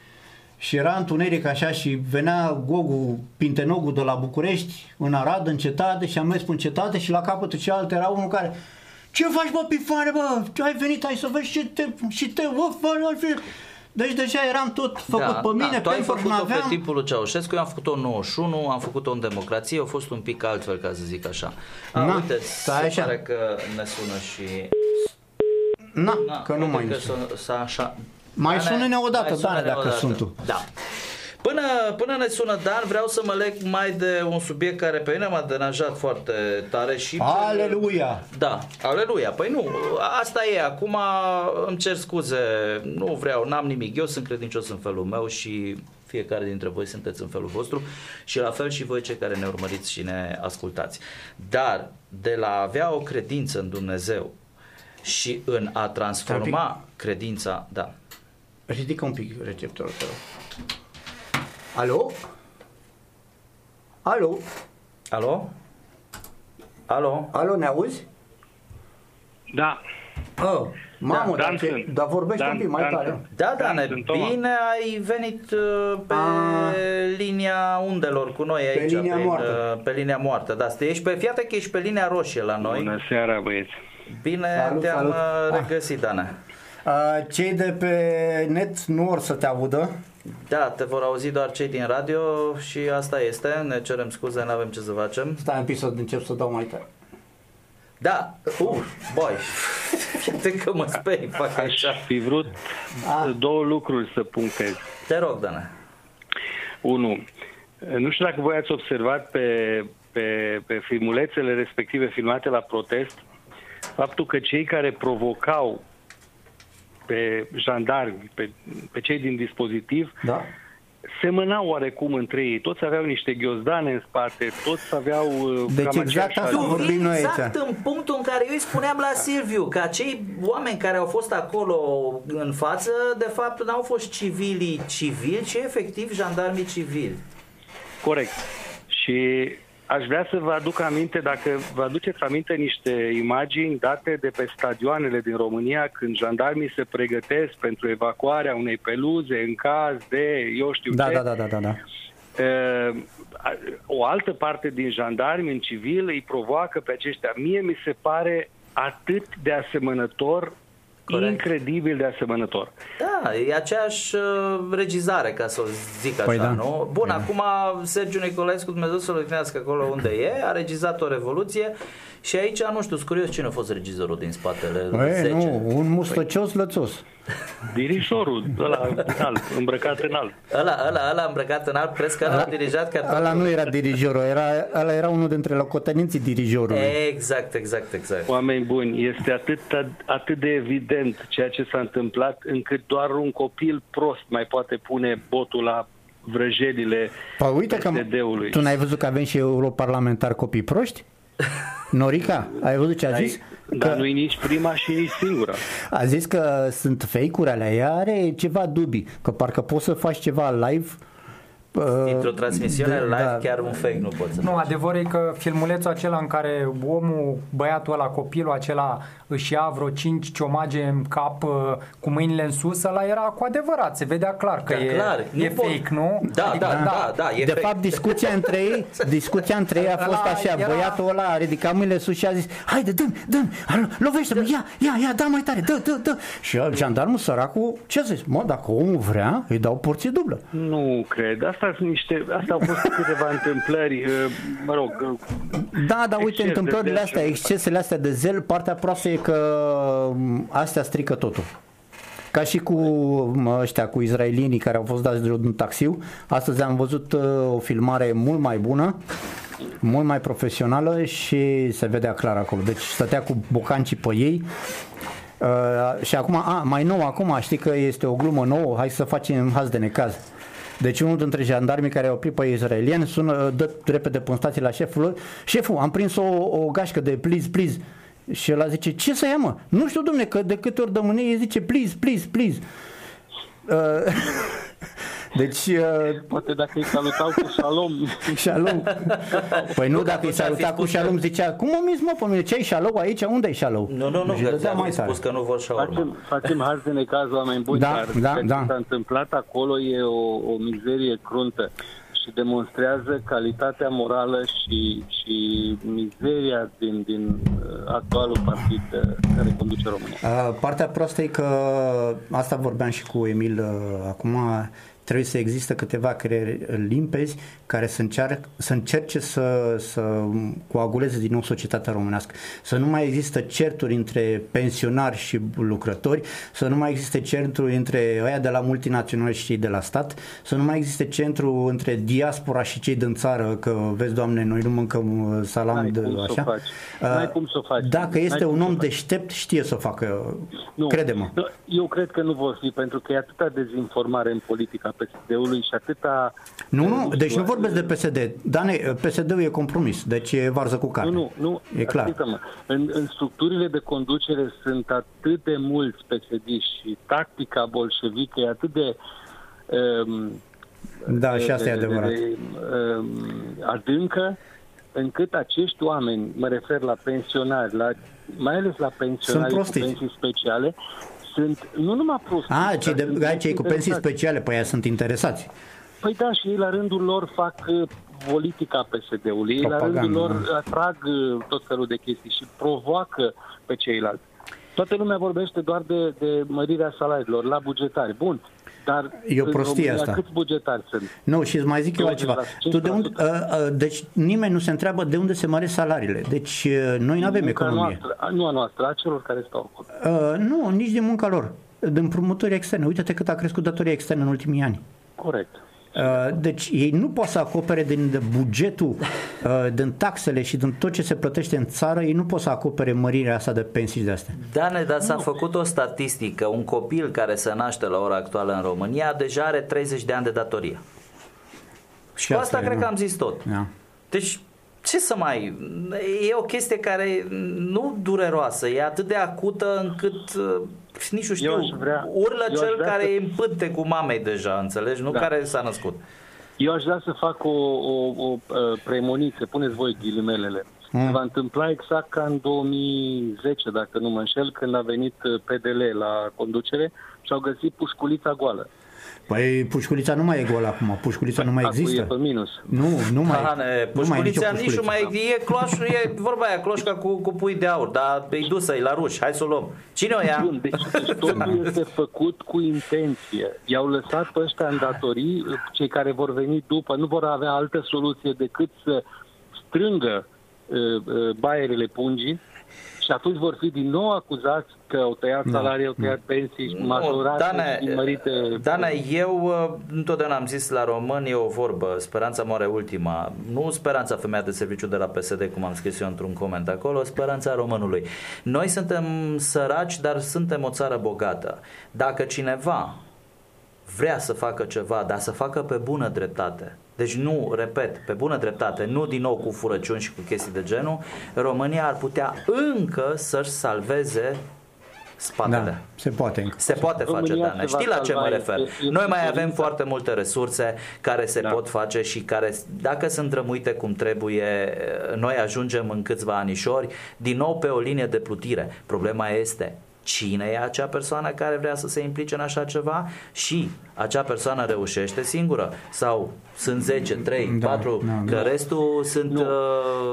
și era întuneric așa și venea Gogu, Pintenogul de la București în Arad, în cetate și am mers în cetate și la capătul cealaltă era unul care ce faci bă pifare bă? Ce ai venit aici să vezi și te, și te bă, fă, fă." Deci deja eram tot făcut pe mine, da, tu ai pentru că făcut-o pe aveam timpul lui Ceaușescu, eu am făcut-o în 91, am făcut-o în democrație, a fost un pic altfel, ca să zic așa. A, Na, uite, stai se așa. pare că ne sună și... Na, Na, că nu uite mai că ne sună. sun- s-a așa... Mai Dane, sună-ne odată, mai sună-ne Dane, dacă odată. sunt tu. Da. Până, până ne sună Dan, vreau să mă leg mai de un subiect care pe mine m-a deranjat foarte tare și... Aleluia! Da, aleluia. Păi nu, asta e. Acum îmi cer scuze, nu vreau, n-am nimic. Eu sunt credincios în felul meu și fiecare dintre voi sunteți în felul vostru și la fel și voi cei care ne urmăriți și ne ascultați. Dar de la a avea o credință în Dumnezeu și în a transforma credința, da. Ridică un pic receptorul, te rog. Alo? Alo? Alo? Alo? Alo, ne auzi? Da. Oh, mamă, Da, dar, Dan ce, sunt. dar vorbește Dan- un pic mai Dan tare. sunt. Da, Da, Dane, sunt Toma. bine ai venit uh, pe A. linia undelor cu noi aici. linia prin, moartă. uh, Pe linia moartă, da. Ești pe, fiată că ești pe linia roșie la noi. Bună seara, băieți. Bine Salut, te-am salut. uh, Ah. regăsit, Dane. Uh, cei de pe net nu or să te audă. Da, te vor auzi doar cei din radio și asta este. Ne cerem scuze, nu avem ce să facem. Stai un pic să încep să dau mai tare. Da, uh, boy, fiate că mă speri, fac Aș așa. fi vrut Ah. două lucruri să punctez. Te rog, Dane. Unu, nu știu dacă voi ați observat pe, pe, pe filmulețele respective filmate la protest, faptul că cei care provocau pe jandarmi, pe, pe cei din dispozitiv, Da? semănau oarecum între ei. Toți aveau niște ghiozdane în spate, toți aveau... uh, Deci cam exact aceeași asta Tu vorbim vii noi exact aici. în punctul în care eu îi spuneam la Silviu că acei oameni care au fost acolo în față, de fapt, n-au fost civilii civili, ci efectiv jandarmii civili. Corect. Și aș vrea să vă aduc aminte, dacă vă aduceți aminte niște imagini date de pe stadioanele din România când jandarmii se pregătesc pentru evacuarea unei peluze în caz de, eu știu Da, ce. da, da, da, da, da. Uh, o altă parte din jandarmi în civil îi provoacă pe aceștia. Mie mi se pare atât de asemănător, Corect. incredibil de asemănător. Da, e aceeași uh, regizare, ca să o zic așa, Păi da. nu? Bun, acum Sergiu Nicolescu, Dumnezeu să-l odihnească acolo unde e, a regizat o revoluție și aici, nu știu, sunt curios cine a fost regizorul din spatele Ei, 10. nu, un mustăcios lățos. Dirijorul ăla înalt, îmbrăcat în alb. Ăla, ăla, ăla îmbrăcat în alb, crezi că ăla a dirijat ca totul? Ăla nu era dirijorul, era, ăla era unul dintre locotenenții dirijorului. Exact, exact, exact. Oameni buni, este atât, atât de evident ceea ce s-a întâmplat încât doar un copil prost mai poate pune botul la vrăjelile Păi uite că PSD-ului. tu n-ai văzut că avem și europarlamentari copii proști? Norica, ai văzut ce a zis? Dar Că nu-i nici prima și nici singura. a zis că sunt fake-uri alea, ea are ceva dubii, că parcă poți să faci ceva live Dintr-o transmisiune de- live, da. chiar un fake nu poți să Nu, faci. adevărul e că filmulețul acela în care omul, băiatul ăla, copilul acela își ia vreo 5 ciomage în cap uh, cu mâinile în sus, ăla era cu adevărat, se vedea clar că Da, e, clar, nu e pot- fake, nu? Da, Adică, da, da, da, e de fake. fapt, discuția între ei, discuția între ei a fost Ăla așa. era- Băiatul ăla a ridicat mâinile sus și a zis, haide, dă-mi, dă-mi, alo, lovește-mă, ia, ia, ia, da mai tare, dă, dă, dă. Și jandarmul săracul, ce a zis? Mă, dacă omul vrea, îi dau porție dublă. Nu cred. Asta sunt niște, asta au fost câteva întâmplări, uh, mă rog, uh, Da, dar uite, Exces de întâmplările zel astea, și- excesele astea de zel, partea proastă e că m, astea strică totul. Ca și cu mă, ăștia, cu izraelienii care au fost dați de un taxiu, astăzi am văzut uh, o filmare mult mai bună, mult mai profesională și se vedea clar acolo. Deci stătea cu bocancii pe ei uh, și acum, a, mai nou acum, știi că este o glumă nouă, hai să facem haz de necaz. Deci unul dintre jandarmii care au oprit pe izraelieni sună, dă repede pe un stație la șeful lui, șeful, am prins o, o gașcă de please, please. Și el zice, ce să ia mă? Nu știu, domne, că de câte ori dă mâine, el zice, please, please, please. Uh, deci, uh, poate dacă îi salutau cu shalom. Shalom. Păi nu, dacă îi atunci ar fi saluta cu spus că- shalom, zicea, cum mă minți mă pe mine, ce ai shalom aici? Unde ai shalom? Nu, nu, nu, Și că dădea ți-am mai tare. spus că nu vor și urmă. Facem, facem haz de necaz, oameni buni, Da, dar da, ceea da. ce s-a întâmplat acolo e o, o mizerie cruntă și demonstrează calitatea morală și, și mizeria din, din uh, actualul partid uh, care conduce România. Uh, Partea proastă e că asta vorbeam și cu Emil uh, acum trebuie să existe câteva creiere limpezi care să, încearcă, să încerce să, să coaguleze din nou societatea românească. Să nu mai există certuri între pensionari și lucrători, să nu mai existe certuri între ăia de la multinaționale și cei de la stat, să nu mai existe centru între diaspora și cei din țară, că vezi, Doamne, noi nu mâncăm uh, salam N-ai de cum să o așa. faci. Uh, N-ai cum să o faci. Dacă N-ai este cum un să o om faci. deștept, știe să o facă. Nu. Crede-mă. Nu, Eu cred că nu vor fi, pentru că e atâta dezinformare în politica PSD-ului și atâta... Nu, uh, nu, deci nu știu, vorbesc de PSD. Dane, PSD-ul e compromis, deci e varză cu carne. Nu, nu, nu. E clar. Ascultă-mă. În, în structurile de conducere sunt atât de mulți psd și tactica bolșevică e atât de... Um, Da, și asta de, e adevărat. De, de, um, adâncă, încât acești oameni, mă refer la pensionari, la, mai ales la pensionari cu prostiți. pensii speciale, sunt nu numai prostiți. A, cei, dar de, sunt ai cei cu pensii interesați. speciale, pe aia sunt interesați. Păi da, și ei la rândul lor fac uh, politica PSD-ului. Ei la Propagandă, rândul lor da. atrag uh, tot felul de chestii și provoacă pe ceilalți. Toată lumea vorbește doar de, de mărirea salariilor la bugetari. Bun, dar E o în prostie România asta. câți bugetari sunt? Nu, și îți mai zic eu 20%, altceva. Tu de unde, uh, uh, deci nimeni nu se întreabă de unde se măresc salariile. Deci uh, noi nu avem Munca economie. Noastră, a, nu a noastră, a celor care stau acolo. Uh, nu, nici din munca lor. Din împrumuturi externe. Uite-te cât a crescut datoria externă în ultimii ani. Corect. Uh, Deci ei nu pot să acopere din bugetul, uh, din taxele și din tot ce se plătește în țară, ei nu pot să acopere mărirea asta de pensii și de astea. Dane, dar s-a făcut o statistică. Un copil care se naște la ora actuală în România deja are 30 de ani de datorie. Și cu asta e, cred nu. că am zis tot. Da. Deci, ce să mai... E o chestie care nu dureroasă, e atât de acută încât uh, nici nu știu, Eu aș vrea- urlă eu aș cel vrea care să- e în pânte cu mamei deja, înțelegi? Nu Da. care s-a născut. Eu aș vrea să fac o, o, o uh, premoniție, puneți voi ghilimelele. Mm. Se va întâmpla exact ca în 2010, dacă nu mă înșel, când a venit uh, PDL la conducere și au găsit pușculița goală. Păi pușculița nu mai e gol acum, pușculița nu mai Acum există. e pe minus. Nu, nu mai, Pane, nu mai e nicio pușculița nici nu mai e cloșul, e vorba aia, cloșca cu, cu pui de aur, dar e dusă, e la ruși, hai să o luăm. Cine o ia? Bun, deci, deci totul este făcut cu intenție. I-au lăsat pe ăștia în datorii, cei care vor veni după nu vor avea altă soluție decât să strângă uh, uh, baierele pungii și atunci vor fi din nou acuzați că au tăiat salarii, au tăiat pensii, majorate Dane, și mărite. Dane, eu uh, întotdeauna am zis la români e o vorbă, speranța moare ultima. Nu speranța femeia de serviciu de la PSD, cum am scris eu într-un coment acolo, speranța românului. Noi suntem săraci, dar suntem o țară bogată. Dacă cineva vrea să facă ceva, dar să facă pe bună dreptate. Deci nu, repet, pe bună dreptate, nu din nou cu furăciuni și cu chestii de genul, România ar putea încă să-și salveze spatele. Da, se poate încă. Se poate face, România Dane. se va Știi la ce mă salva, refer? este- Noi mai este avem dorința. foarte multe resurse care se Da. pot face și care, dacă sunt rămuite cum trebuie, noi ajungem în câțiva anișori din nou pe o linie de plutire. Problema este cine e acea persoană care vrea să se implice în așa ceva și acea persoană reușește singură sau sunt 10, 3, Da, 4, da, că da. restul sunt... uh,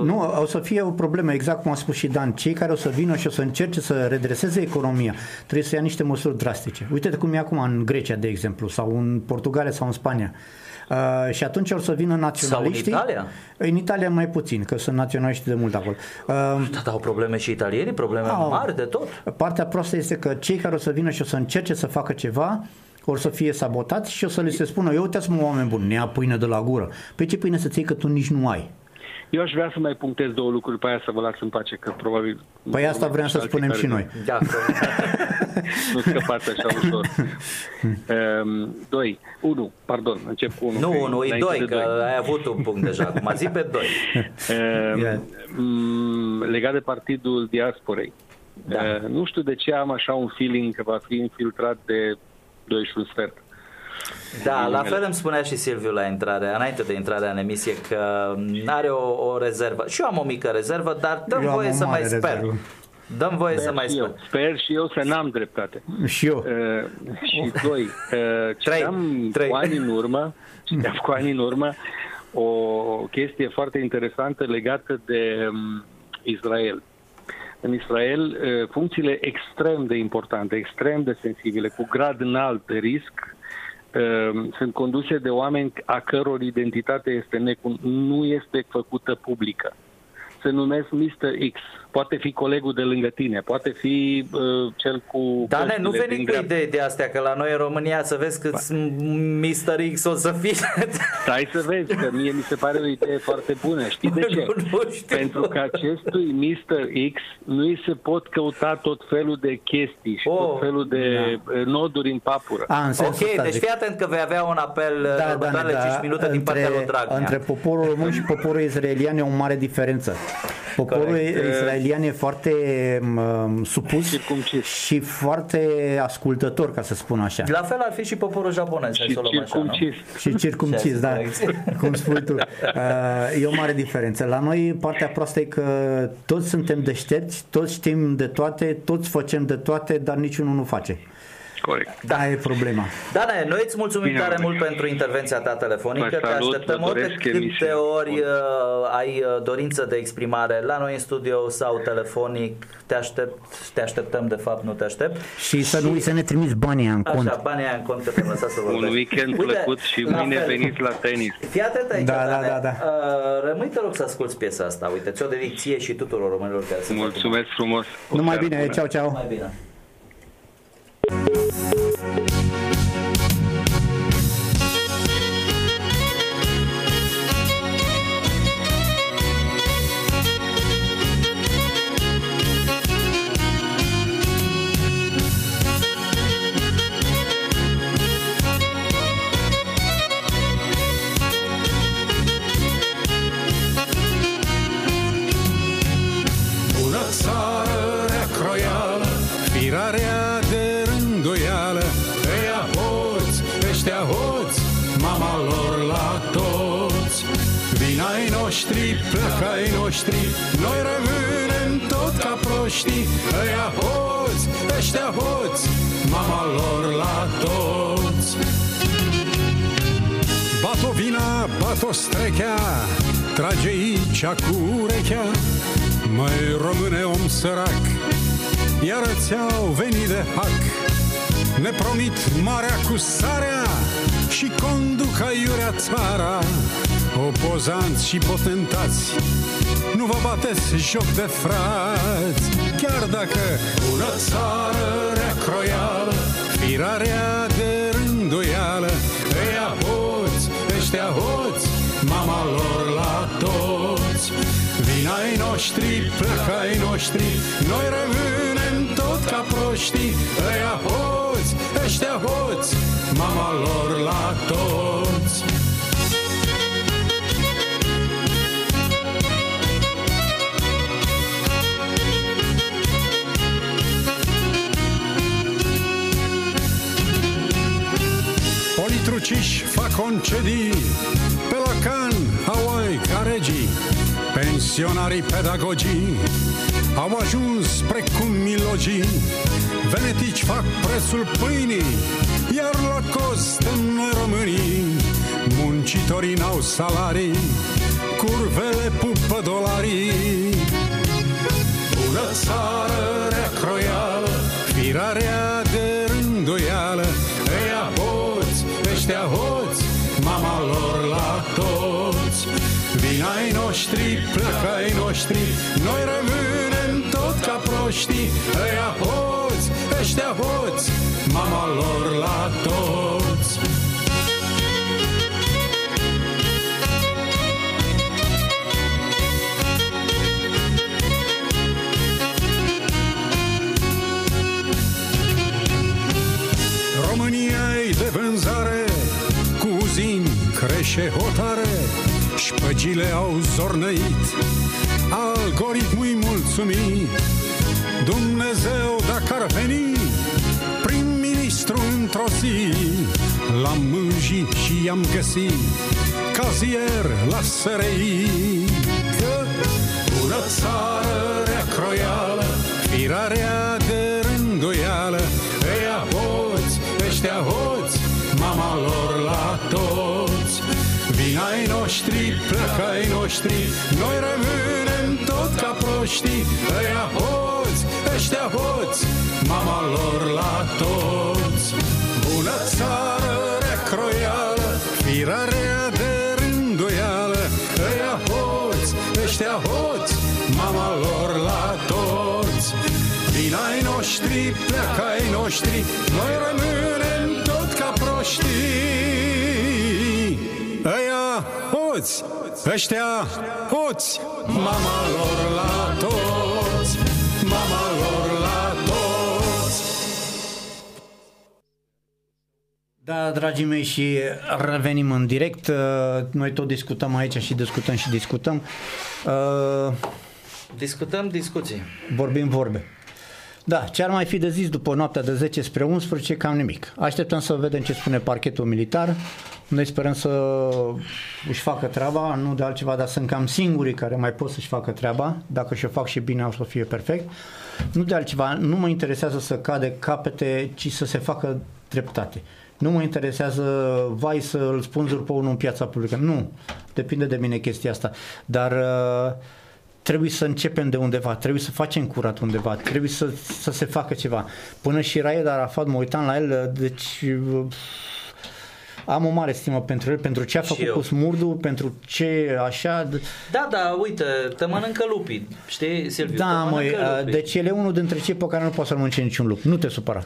Nu, o să fie o problemă, exact cum a spus și Dan. Cei care o să vină și o să încerce să redreseze economia trebuie să ia niște măsuri drastice. Uite-te cum e acum în Grecia, de exemplu, sau în Portugalia sau în Spania. Uh, și atunci o să vină naționaliștii. Sau în Italia? În Italia mai puțin, că sunt naționaliști de mult acolo. Uh, Da, dar au probleme și italienii, probleme Au. mari de tot. Partea proastă este că cei care o să vină și o să încerce să facă ceva o să fie sabotați și o să li se spună, eu uitați-mă oameni buni, ne ia pâine de la gură. Pe ce pâine să-ți iei că tu nici nu ai? Eu aș vrea să mai punctez două lucruri pe aia să vă las în pace, că probabil... Păi asta vreau să alții spunem care și nu- noi. Da, Nu scăpați așa ușor. um, doi. Unu, pardon, încep cu unu. nu, nu, e înainte doi, de că ai avut un punct deja. Acum zi pe doi. Um, Ia. mm, legat de partidul diasporei. Da. Uh, nu știu de ce am așa un feeling că va fi infiltrat de doi și un sfert. Da, la fel îmi spunea și Silviu la intrare, înainte de intrarea în emisie, că are o, o rezervă. Și eu am o mică rezervă, dar dăm Eu am voie o să mai mare sper. rezervă. Dăm voie să Sper mai și sper. eu. Sper și eu să n-am dreptate. Și eu. Uh, și doi, uh, Trei. citeam Trei. cu ani în urmă, citeam cu ani în urmă o chestie foarte interesantă legată de um, Israel. În Israel, uh, funcțiile extrem de importante, extrem de sensibile, cu grad înalt de risc, uh, sunt conduse de oameni a căror identitate este necun- nu este făcută publică. Se numesc Mr. X. Poate fi colegul de lângă tine, poate fi uh, cel cu... Dar ne, nu căștile veni din cu grab. idei de astea, că la noi în România să vezi cât Mr. X o să fie. Stai să vezi, că mie mi se pare o idee foarte bună. Știi de ce? Nu, nu știu. Pentru că acestui Mr. X nu îi se pot căuta tot felul de chestii și Oh, tot felul de da. noduri în papură. A, în sensul Ok, ăsta deci zic. fii atent că vei avea un apel da, da, următoarele da, 5 minute din partea lui Dragnea. Între poporul român și poporul israelian e o mare diferență. Poporul Corect. israelian e foarte m, supus Circumcis. și foarte ascultător, ca să spun așa. La fel ar fi și poporul japonez, hai Și să o luăm așa, nu? circumcis. Și circumcis, da, cum spui tu. Uh, E o mare diferență. La noi partea proastă e că toți suntem deștepți, toți știm de toate, toți facem de toate, dar niciunul nu face. Corect. Da, e problema. Dane, noi îți mulțumim Bine, tare Alex. mult pentru intervenția ta telefonică. Vă Te salut, așteptăm vă ori de doresc câte emisiune ori bună. uh, ai uh, dorință de exprimare la noi în studio sau telefonic. Te, aștept, te așteptăm, de fapt, nu te aștept. Și să nu să ne trimiți banii în cont. Așa, banii aia în cont că te-am lăsat să Un vorbești. weekend Uite, plăcut și la mâine fel. veniți la tenis. Fii atent aici, Da, da, Dane. da, da. Uh, rămâi, te rog, să asculti piesa asta. Uite, ți-o dedic ție și tuturor românilor care sunt Mulțumesc frumos. O Numai seară bine, bună. ceau, ceau. Mai bine. Aici cu urechea, Măi române om sărac, iar ți-au venit de hac. Ne promit marea cu sarea și conduc aiurea țara. Opozanți și potentați, nu vă bateți joc de frați, chiar dacă bună țară rea croială, firarea de rânduială, ăia hoți, ăștia hoți, mama lor la toți. Vinai noștri, plăcai noștri, noi rămânem tot ca proștii, ăia hoți, ăștia hoți, mama lor la toți. Politruciși fac concedii Pe la Can, Hawaii, ca regii pensionarii pedagogii, au ajuns precum milogii, venetici fac prețul pâinii, iar la cost noi românii, muncitorii n-au salarii, curvele pupă dolarii. Bună țară, rea croială, firarea de rânduială, ăia hoți, ăștia hoți, noștri, pleacă ai noștri, noi rămânem tot ca proștii, ăia hoți, ăștia hoți, mama lor la toți. România e de vânzare Cu uzini crește hotare Șpăgile au zornăit Algoritmul mulțumit Dumnezeu dacă ar veni Prim-ministru într-o zi L-am mânjit și i-am găsit Cazier la SRI Că bună țară rea croială Firarea noștri, pleacă ai noștri Noi rămânem tot ca proștii. Ăia hoți, ăștia hoți Mama lor la toți. Bună țară rea croială Firarea de rânduială. Ăia hoți, ăștia hoți Mama lor la toți. Vin ai noștri, pleacă ai noștri Noi rămânem tot ca proștii. Ăia hoți, ăștia hoți Mama lor la toți Mama lor la toți Da, dragii mei, și revenim în direct. Uh, Noi tot discutăm aici și discutăm și discutăm. Uh, Discutăm discuții. Vorbim vorbe. Da, ce ar mai fi de zis după noaptea de 10 spre 11, cam nimic. Așteptăm să vedem ce spune parchetul militar. Noi sperăm să își facă treaba, nu de altceva, dar sunt cam singurii care mai pot să-și facă treaba. Dacă și-o fac și bine, o să fie perfect. Nu de altceva, nu mă interesează să cade capete, ci să se facă dreptate. Nu mă interesează, vai să îl spânzuri pe unul în piața publică. Nu, depinde de mine chestia asta. Dar uh, trebuie să începem de undeva, trebuie să facem curat undeva, trebuie să, să se facă ceva. Până și Raed Arafat, mă uitam la el, deci uh, am o mare stimă pentru el, pentru ce a Și făcut eu. cu smurdu, pentru ce așa... d- Da, da, uite, te mănâncă lupii, știi, Silviu? Da, te măi, mănâncă uh, lupii. deci el e unul dintre cei pe care nu poate să-l mănânce niciun lup. Nu te supăra.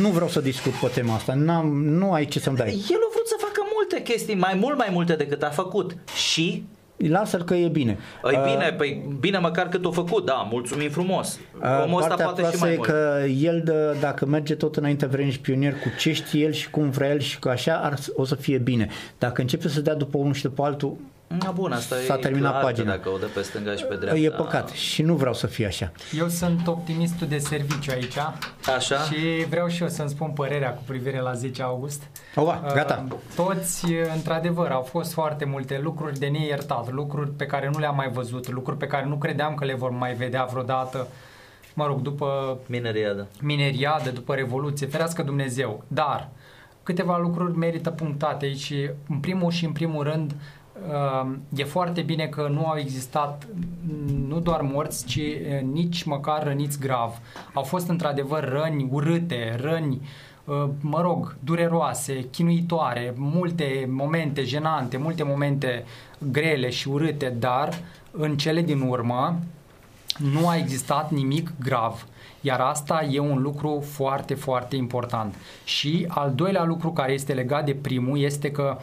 Nu vreau să discut pe tema asta. N-am, nu ai ce să-mi dai. El a vrut să facă multe chestii, mai mult mai multe decât a făcut. Și Lasă-l că e bine. Îi Uh, bine, păi bine măcar cât o făcut, da, mulțumim frumos. Uh, Omul ăsta Partea poate și proastă mai e mult. că el, de, dacă merge tot înainte vrenici pionier cu ce știe el și cum vrea el și cu așa, ar, o să fie bine. Dacă începe să dea după unul și după altul, Na, bun, asta s-a e terminat clar că pagina. Dacă o dă pe stânga și pe dreapta. e păcat și nu vreau să fie așa. Eu sunt optimistul de serviciu aici Așa? și vreau și eu să-mi spun părerea cu privire la 10 august. Oa, gata. Uh, Toți, uh, într-adevăr, au fost foarte multe lucruri de neiertat, lucruri pe care nu le-am mai văzut, lucruri pe care nu credeam că le vor mai vedea vreodată, mă rog, după Mineriadă. mineriadă, după Revoluție, ferească Dumnezeu. Dar câteva lucruri merită punctate aici și în primul și în primul rând uh, e foarte bine că nu au existat nu doar morți, ci uh, nici măcar răniți grav. Au fost într-adevăr răni urâte, răni uh, mă rog, dureroase, chinuitoare, multe momente jenante, multe momente grele și urâte, dar în cele din urmă nu a existat nimic grav. Iar asta e un lucru foarte, foarte important. Și al doilea lucru care este legat de primul este că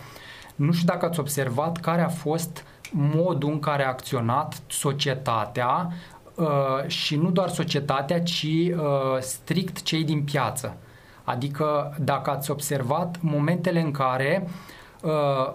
nu știu dacă ați observat care a fost modul în care a acționat societatea uh, și nu doar societatea, ci uh, strict cei din piață. Adică dacă ați observat momentele în care uh,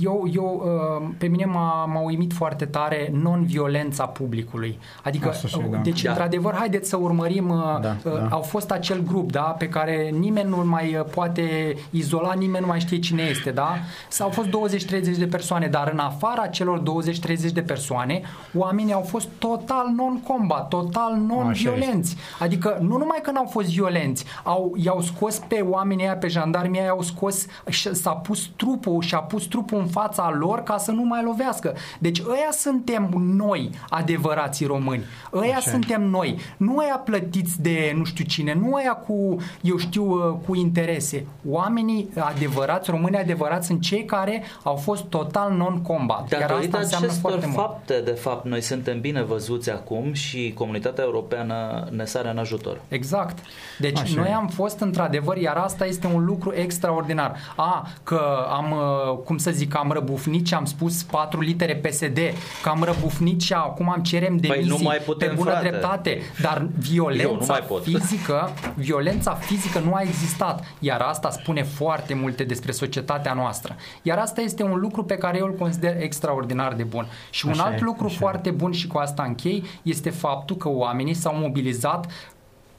eu, eu, uh, pe mine m-a, m-a uimit foarte tare non-violența publicului. Adică, Asta și, uh, da. deci, Da. într-adevăr, haideți să urmărim, uh, Da, uh, da. au fost acel grup, da, pe care nimeni nu mai uh, poate izola, nimeni nu mai știe cine este, da? S-au fost 20-30 de persoane, dar în afara celor 20-30 de persoane, oamenii au fost total non-combat, total non-violenți. Adică, nu numai că n-au fost violenți, au, i-au scos pe oamenii aia, pe jandarmii aia, au scos, și s-a pus trupul și a pus trupul în fața lor ca să nu mai lovească. Deci ăia suntem noi, adevărații români. Ăia Așa e. suntem noi. Nu ăia plătiți de nu știu cine, nu ăia cu, eu știu, uh, cu interese. Oamenii adevărați, români adevărați sunt cei care au fost total non-combat. Iar Datorită asta înseamnă acestor foarte mult. fapte, de fapt, noi suntem bine văzuți acum și comunitatea europeană ne sare în ajutor. Exact. Deci Așa noi e. am fost într-adevăr, iar asta este un lucru extraordinar. A, că am, uh, cum să zic, am răbufnit și am spus patru litere PSD, că am răbufnit și acum am cerem Păi demisii nu mai putem, pe bună frate. dreptate. Dar Eu nu violența mai pot. fizică, violența fizică nu a existat. Iar asta spune foarte multe despre societatea noastră. Iar asta este un lucru pe care eu îl consider extraordinar de bun. Și un Așa alt e, lucru așa e. foarte bun și cu asta închei este faptul că oamenii s-au mobilizat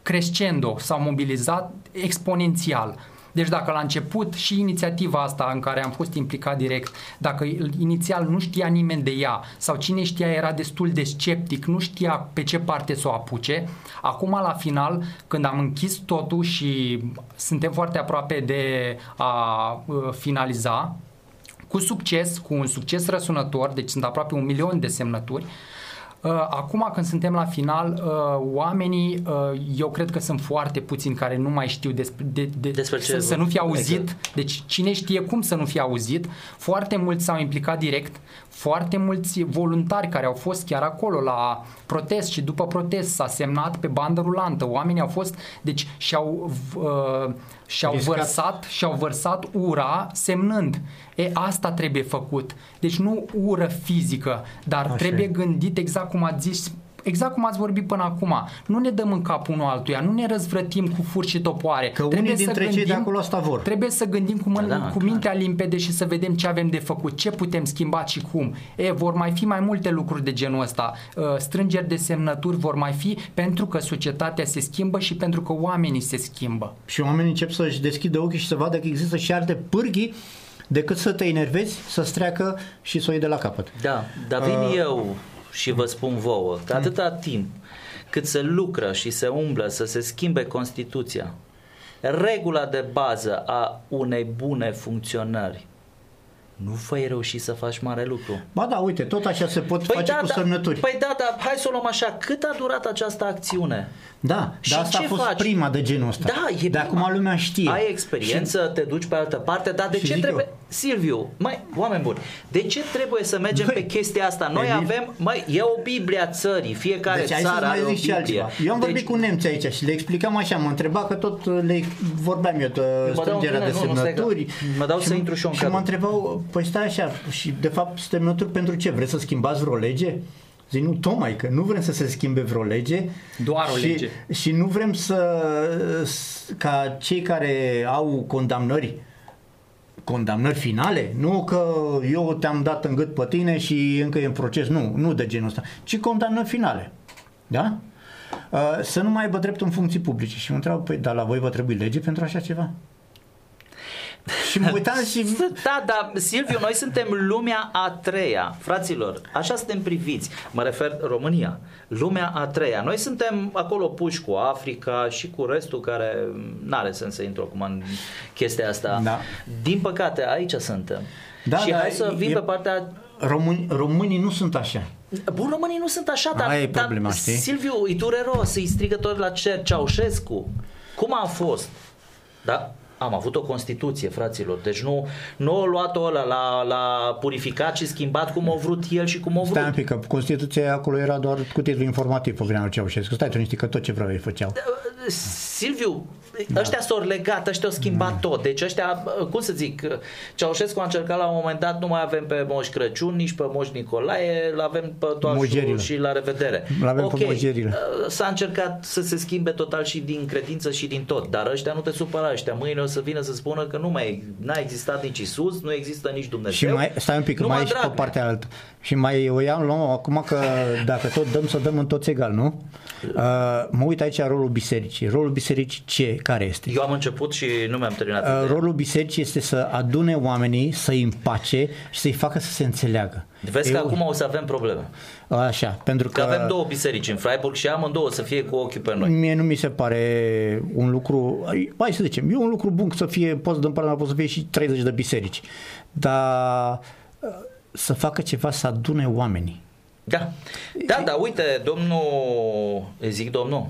crescendo, s-au mobilizat exponențial. Deci dacă la început și inițiativa asta în care am fost implicat direct, dacă inițial nu știa nimeni de ea sau cine știa era destul de sceptic, nu știa pe ce parte să o apuce, acum la final, când am închis totul și suntem foarte aproape de a uh, finaliza, cu succes, cu un succes răsunător, deci sunt aproape un milion de semnături. Uh, Acum când suntem la final, uh, oamenii, uh, eu cred că sunt foarte puțini care nu mai știu despre, de, de, Despre ce să, să nu fie auzit. exact. Deci cine știe cum să nu fie auzit. Foarte mulți s-au implicat direct, foarte mulți voluntari care au fost chiar acolo la protest și după protest s-a semnat pe bandă rulantă. Oamenii au fost, deci și-au uh, și-au Riscat. vărsat, și-au vărsat ura semnând. E, asta trebuie făcut. Deci nu ură fizică, dar Așa trebuie e. gândit exact cum ați zis exact cum ați vorbit până acum. Nu ne dăm în cap unul altuia, nu ne răzvrătim cu furi și topoare. Că unii dintre cei de acolo asta vor. Trebuie să gândim cu, mân- Da, da, cu clar. mintea limpede și să vedem ce avem de făcut, ce putem schimba și cum. E, vor mai fi mai multe lucruri de genul ăsta. Uh, Strângeri de semnături vor mai fi pentru că societatea se schimbă și pentru că oamenii se schimbă. Și oamenii încep să-și deschidă ochii și să vadă că există și alte pârghii decât să te enervezi, să-ți treacă și să o iei de la capăt. Da, dar vin Uh, eu și vă spun vouă că atâta timp cât se lucră și se umblă să se schimbe Constituția, regula de bază a unei bune funcționări, nu vei reuși să faci mare lucru. Ba da, uite, tot așa se pot face cu semnături. Păi da, da, hai să o luăm așa. Cât a durat această acțiune? Da, Și dar asta ce a fost faci? prima de genul ăsta. Da, e de acum lumea știe. Ai experiență, te duci pe altă parte, dar de Și ce zic trebuie... eu. Silviu, mai, oameni buni, de ce trebuie să mergem Băi, pe chestia asta? Noi Emil- avem, mai e o Biblie a țării, fiecare Deci hai să țară mai are o zic și Biblie. altceva. Eu am vorbit deci, cu nemți aici și le explicam așa, mă întreba că tot le vorbeam eu de dau strângerea în de tine, nu, nu, stai că semnături. mă dau și, să intru și eu în Și cadru. mă întrebau, păi stai așa, și de fapt semnături pentru ce? Vreți să schimbați vreo lege? Zic, nu, tocmai că nu vrem să se schimbe vreo lege Doar o și, lege. și nu vrem să ca cei care au condamnări condamnări finale, nu că eu te-am dat în gât pe tine și încă e în proces, nu, nu de genul ăsta, ci condamnări finale. Da? Uh, Să nu mai aibă drept în funcții publice. Și mă întreabă, păi, dar la voi vă trebuie lege pentru așa ceva? Și mă uitam și... Da, da, Silviu, noi suntem lumea a treia, fraților, așa suntem priviți, mă refer România, lumea a treia. Noi suntem acolo puși cu Africa și cu restul care n-are sens să intru acum în chestia asta. Da. Din păcate, aici suntem. Da, și da, hai să vin e- pe partea Români, românii nu sunt așa. Bun, românii nu sunt așa, dar, Aia e dar problema, știi? Silviu, îi dureros, îi strigă tot la cer Ceaușescu. Cum a fost? Da? Am avut o Constituție, fraților. Deci nu, nu a luat-o ăla, la, la purificat și schimbat cum a vrut el și cum a vrut. Stai un pic, că Constituția acolo era doar cu titlu informativ pe vremea lui Ceaușescu. Stai tu niște că tot ce vreau ei făceau. Silviu, ăștia s-au legat, ăștia au schimbat tot. Deci ăștia, cum să zic, Ceaușescu a încercat la un moment dat, nu mai avem pe Moș Crăciun, nici pe Moș Nicolae, l avem pe Toașu Mogerile. și la revedere. L-avem pe Ok, Mogerile. S-a încercat să se schimbe total și din credință și din tot, dar ăștia nu te supăra, ăștia mâine o să vină să spună că nu mai n-a existat nici Isus, nu există nici Dumnezeu. Și mai, stai un pic, numai mai e și pe Dragnea. partea altă. Și mai o iau, luăm acum că dacă tot dăm, să dăm în toți egal, nu? Uh, mă uit aici rolul bisericii. Rolul bisericii ce? Care este? Eu am început și nu mi-am terminat. Uh, ideea. rolul bisericii este să adune oamenii, să-i împace și să-i facă să se înțeleagă. Vezi că Eu- acum o să avem probleme. Așa, pentru Că că avem două biserici în Freiburg și amândouă o să fie cu ochiul pe noi. mie nu mi se pare un lucru, hai să zicem, e un lucru bun să fie, poți de împărăt, poți să fie și 30 de biserici, dar uh, să facă ceva să adune oamenii. Da. Da, da, uite, domnul, îi zic domnul.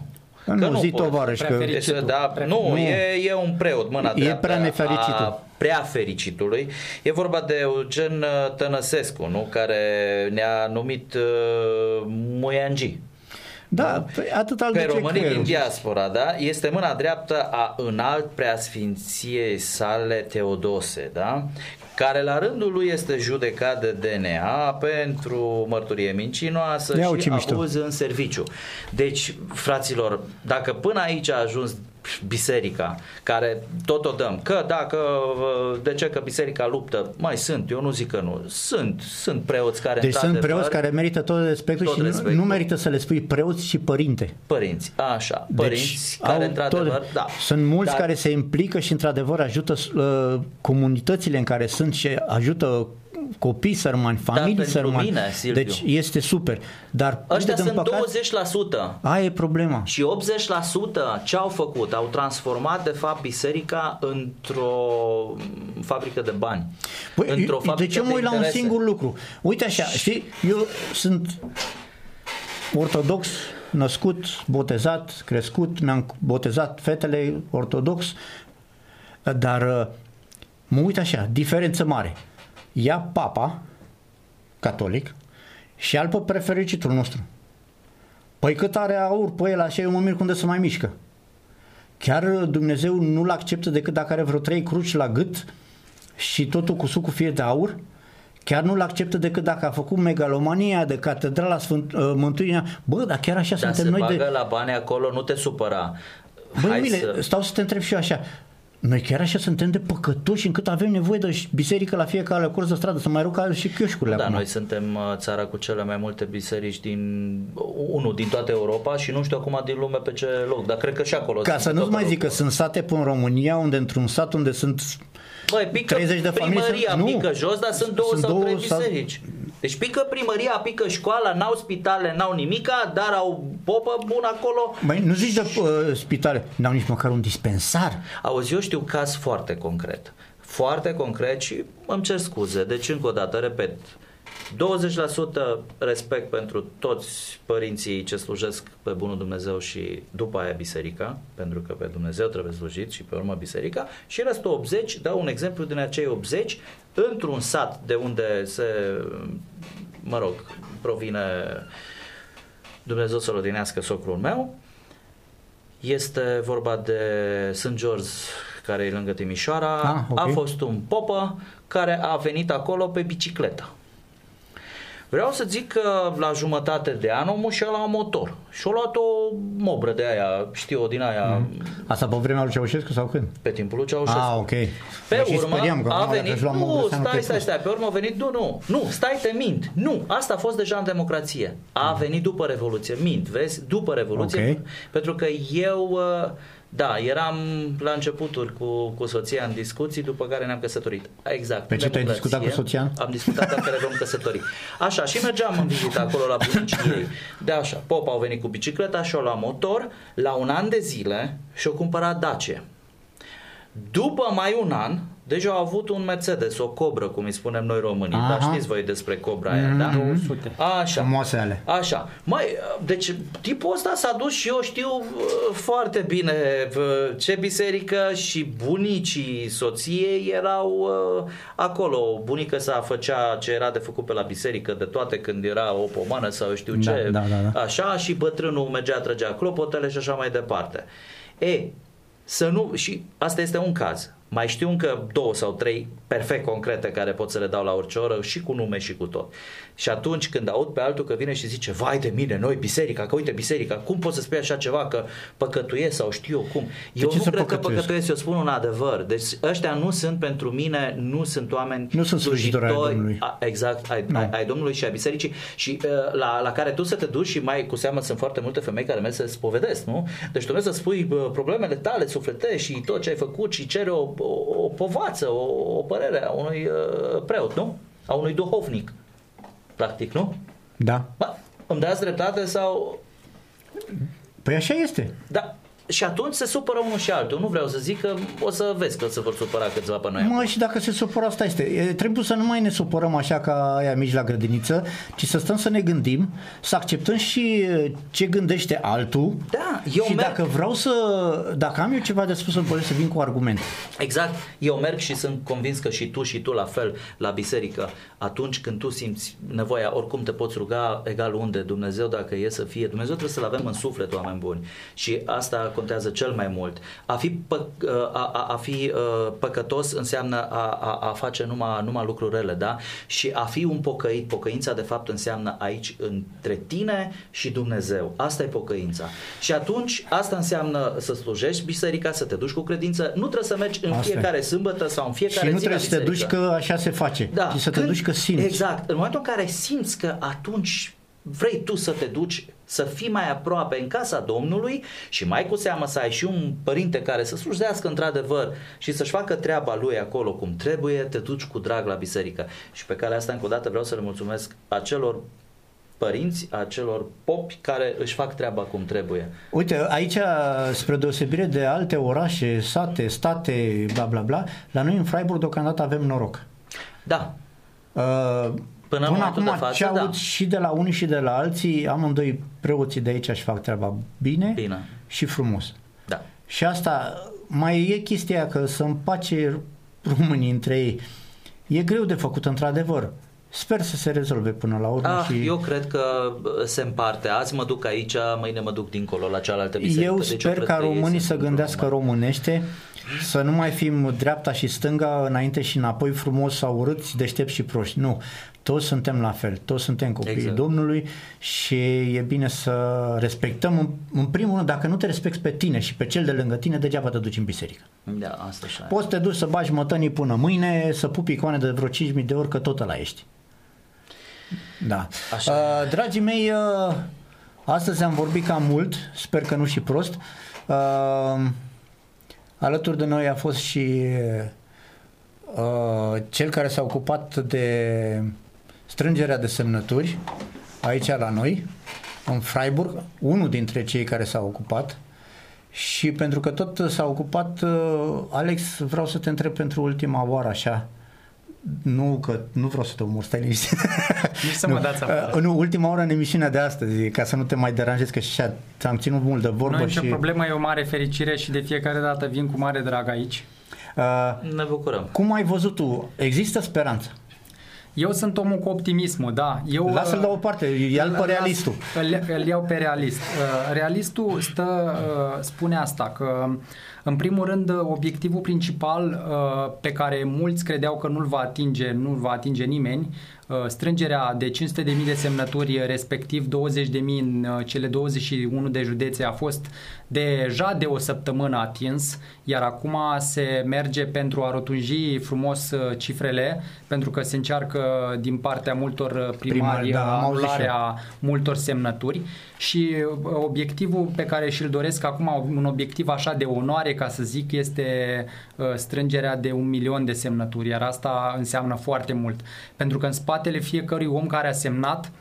Nu, zi pot. tovarăș, că- Prefericitul. Da, nu, Nu. E, e un preot, mâna E dreaptă prea nefericitul. a prea fericitului. E vorba de Eugen uh, Tănăsescu, nu? Care ne-a numit uh, Muiangi. Da, păi atât al Pe duce românii creierul. din diaspora, da? Este mâna dreaptă a înalt preasfinției sale Teodose, da? Care la rândul lui este judecat de DNA pentru mărturie mincinoasă Ia și ce mișto. abuz în serviciu. Deci, fraților, dacă până aici a ajuns biserica, care tot o dăm, că dacă, de ce că biserica luptă, mai sunt, eu nu zic că nu, sunt, sunt preoți care Deci sunt într-adevăr, preoți care merită tot respectul Tot și nu- respectul. nu merită să le spui preoți și părinte. Părinți, așa, Deci părinți care au într-adevăr, tot- da. Sunt mulți Dar- care se implică și într-adevăr ajută uh, comunitățile în care sunt și ajută copii sărmani, familii pentru sărmani. mine, Silviu. deci este super. Dar Ăștia din sunt păcat, 20%. Aia e problema. Și 80% ce au făcut? Au transformat de fapt biserica într-o fabrică de bani. Băi, într-o eu- fabrică deci eu mă de uit la un interese. singur lucru. Uite așa, știi, eu sunt ortodox, născut, botezat, crescut, mi-am botezat fetele ortodox, dar uh, mă uit așa, diferență mare. Ia papa, catolic, și al pe prefericitul nostru. Păi cât are aur pe el, așa eu mă mir cum de să mai mișcă. Chiar Dumnezeu nu-l acceptă decât dacă are vreo trei cruci la gât și totul cu sucul fie de aur. Chiar nu-l acceptă decât dacă a făcut megalomania de catedrala Sfânt, uh, Mântuirea. Bă, dar chiar așa Dar se suntem noi bagă de... la bani acolo, nu te supăra. Băi, Hai Mile, să... stau să te întreb și eu așa. Noi chiar așa suntem de păcătoși încât avem nevoie de biserică la fiecare curs de stradă, să mai rog și chioșcurile Da, acum. noi suntem uh, țara cu cele mai multe biserici din unul din toată Europa și nu știu acum din lume pe ce loc, dar cred că și acolo. Ca sunt să în nu-ți toată mai zic că Europa. sunt sate pe în România, unde într-un sat unde sunt Băi, pică 30 de familii primăria, sunt- nu. pică jos, dar sunt două Sunt sau două trei sau- biserici. Deci pică primăria, pică școala, n-au spitale, n-au nimica, dar au popă bun acolo. Băi, nu zici de uh, spitale, n-au nici măcar un dispensar. Auzi, eu știu caz foarte concret. Foarte concret și îmi cer scuze. Deci, încă o dată, repet, 20% respect pentru toți părinții ce slujesc pe Bunul Dumnezeu și după aia biserica, pentru că pe Dumnezeu trebuie slujit și pe urmă biserica, și restul 80, dau un exemplu din acei 80, într-un sat de unde se, mă rog, provine Dumnezeu să-l odinească socrul meu, este vorba de St. George, care e lângă Timișoara. Ah, ok. A fost un popă care a venit acolo pe bicicletă. Vreau să zic că la jumătate de an omul și-a luat motor și-a luat o mobră de aia, știu, din aia, Asta pe vremea lui Ceaușescu sau când? pe timpul lui Ceaușescu. Ah, ok. Pe Mă și urmă speriam că a mamă, dacă venit, își lua nu, mobră, înseamnă că stai, e stai, prost. stai, pe urmă a venit, nu, nu, nu, stai, te mint, nu, asta a fost deja în democrație, a venit după Revoluție, mint, vezi, după Revoluție, Ok. pentru că eu, uh, da, eram la începuturi cu, cu soția în discuții, după care ne-am căsătorit. Exact. Pe în ce te-ai democrație. discutat cu soția? Am discutat dacă ne vom căsători. Așa, și mergeam în vizită acolo la bunicii ei. De așa, popa au venit cu bicicleta și-o la motor, la un an de zile și-o cumpărat Dacia. După mai un an, Deci au avut un Mercedes, o cobră, cum îi spunem noi românii. Aha. Dar știți voi despre cobra aia, Mhm. da? 200. Așa. Frumoase ale. Așa. Mai, deci tipul ăsta s-a dus și eu știu uh, foarte bine uh, ce biserică și bunicii soției erau uh, acolo. Bunica sa făcea ce era de făcut pe la biserică de toate când era o pomană sau eu știu Da, ce. da, da, da. Așa și bătrânul mergea, trăgea clopotele și așa mai departe. E, să nu, și asta este un caz. Mai știu încă două sau trei perfect concrete care pot să le dau la orice oră și cu nume și cu tot. Și atunci când aud pe altul că vine și zice vai de mine, noi biserica, că uite biserica, cum poți să spui așa ceva că păcătuiesc sau știu eu cum. Eu ce nu să cred că păcătuiesc? păcătuiesc, eu spun un adevăr. Deci ăștia nu sunt pentru mine, nu sunt oameni Nu sunt slujitori ai slujitori, Domnului. a, exact, ai, ai, ai Domnului și a bisericii și uh, la, la care tu să te duci și mai cu seamă sunt foarte multe femei care merg să spovedesc, nu? Deci tu mergi să spui uh, problemele tale sufletești și tot ce ai făcut și cere o, o, o povață, o, o părere a unui uh, preot, nu? A unui duhovnic, practic, nu? Da. Bă, îmi dați dreptate sau... Păi așa este. Da, și atunci se supără unul și altul. Nu vreau să zic că o să vezi că se vor supăra câțiva pe noi. Mă, și dacă se supără, asta este. E, trebuie să nu mai ne supărăm așa ca aia mici la grădiniță, ci să stăm să ne gândim, să acceptăm și e, ce gândește altul. Da, eu și merg- dacă vreau să, dacă am eu ceva de spus, să să vin cu argumente. Exact. Eu merg și sunt convins că și tu și tu la fel la biserică. Atunci când tu simți nevoia, oricum te poți ruga egal unde Dumnezeu dacă e să fie. Dumnezeu trebuie să-L avem în suflet, oameni buni. Și asta contează cel mai mult. A fi, pă, a, a, a fi uh, păcătos înseamnă a, a, a face numai, numai lucruri rele, da? Și a fi un pocăit, pocăința de fapt înseamnă aici între tine și Dumnezeu. Asta e pocăința. Și atunci asta înseamnă să slujești biserica, să te duci cu credință. Nu trebuie să mergi în Asta e. fiecare sâmbătă sau în Și fiecare nu zi la trebuie să te duci biserică. că așa se face, Da. ci să te duci că simți. Exact. În momentul în care simți că atunci vrei tu să te duci să fii mai aproape în casa Domnului și mai cu seamă să ai și un părinte care să slujească într-adevăr și să-și facă treaba lui acolo cum trebuie, te duci cu drag la biserică. Și pe care asta încă o dată vreau să le mulțumesc acelor părinți, acelor popi care își fac treaba cum trebuie. Uite, aici, spre deosebire de alte orașe, sate, state, bla bla bla, la noi în Freiburg deocamdată avem noroc. Da, Uh, Până în Până momentul acum de față, ce aud da. și de la unii și de la alții, amândoi preoții de aici își fac treaba bine, Bine. și frumos. da. Și asta, mai e chestia aia că să împace românii între ei. E greu de făcut, într-adevăr. Sper să se rezolve până la urmă Ah, și Eu cred că bă, se împarte. Azi mă duc aici, mâine mă duc dincolo la cealaltă biserică. eu Deci sper cred ca că ei românii sunt să într-un gândească moment. românește, să nu mai fim dreapta și stânga, înainte și înapoi, frumos sau urâți, deștepți și proști. Nu. Toți suntem la fel, toți suntem copiii Exact. Domnului și e bine să respectăm, în, în primul rând, dacă nu te respecti pe tine și pe cel de lângă tine, degeaba te duci în biserică. Da, asta așa e. Poți să te duci să bagi mătănii până mâine, să pupi icoane de vreo 5.000 de ori, că tot ăla ești. Da. Așa Uh, dragii mei, uh, astăzi am vorbit cam mult, sper că nu și prost. Uh, alături de noi a fost și uh, cel care s-a ocupat de strângerea de semnături aici la noi, în Freiburg, unul dintre cei care s-a ocupat. Și pentru că tot s-a ocupat, uh, Alex, vreau să te întreb pentru ultima oară așa, nu că nu vreau să te omor, stai liniștit. Nici să mă Nu. dați afară. Uh, nu, ultima oră în emisiunea de astăzi, ca să nu te mai deranjezi, că și așa ți-am ținut mult de vorbă Nu e nicio și... problemă, e o mare fericire și de fiecare dată vin cu mare drag aici. Uh, Ne bucurăm. cum ai văzut tu? Există speranță? Eu sunt omul cu optimismul, da. Eu, Lasă-l la o parte, ia-l pe Las- realistul. Îl, îl iau pe realist. Uh, Realistul stă, uh, spune asta, că în primul rând obiectivul principal uh, pe care mulți credeau că nu-l va atinge, nu-l va atinge nimeni, uh, strângerea de 500.000 de semnături, respectiv 20.000 în uh, cele 21 de județe a fost deja de o săptămână atins, iar acum se merge pentru a rotunji frumos uh, cifrele, pentru că se încearcă din partea multor uh, primari Primari, da, am auzit și eu. anularea multor semnături și uh, obiectivul pe care și-l doresc acum, un obiectiv așa de onoare, ca să zic, este uh, strângerea de un milion de semnături, iar asta înseamnă foarte mult. Pentru că în spatele fiecărui om care a semnat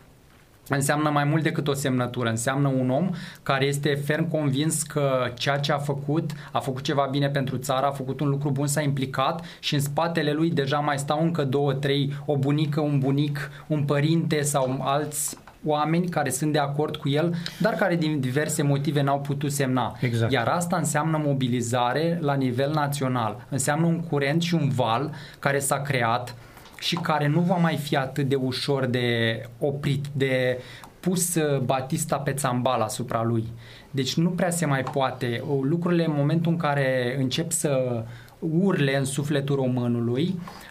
înseamnă mai mult decât o semnătură, înseamnă un om care este ferm convins că ceea ce a făcut, a făcut ceva bine pentru țară, a făcut un lucru bun, s-a implicat și în spatele lui deja mai stau încă două, trei, o bunică, un bunic, un părinte sau alți oameni care sunt de acord cu el, dar care din diverse motive n-au putut semna. Exact. Iar asta înseamnă mobilizare la nivel național. Înseamnă un curent și un val care s-a creat și care nu va mai fi atât de ușor de oprit, de pus uh, Batista pe țambal asupra lui. Deci nu prea se mai poate. O, Lucrurile în momentul în care încep să urle în sufletul românului, uh,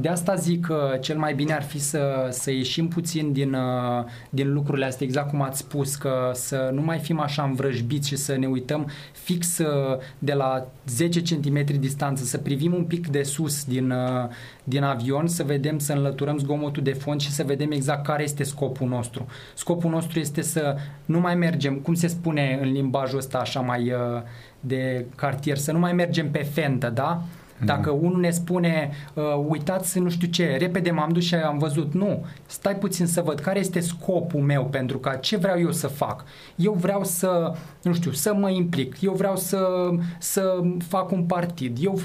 de asta zic că cel mai bine ar fi să, să ieșim puțin din, uh, din lucrurile astea, exact cum ați spus, că să nu mai fim așa învrăjbiți și să ne uităm fix uh, de la 10 cm distanță, să privim un pic de sus din, uh, din avion, să vedem, să înlăturăm zgomotul de fond și să vedem exact care este scopul nostru. Scopul nostru este să nu mai mergem, cum se spune în limbajul ăsta așa mai uh, de cartier, să nu mai mergem pe fentă, da? Dacă unul ne spune, uh, uitați, nu știu ce, repede m-am dus și am văzut, nu, stai puțin să văd care este scopul meu pentru că ce vreau eu să fac. Eu vreau să, nu știu, să mă implic, eu vreau să, să fac un partid, eu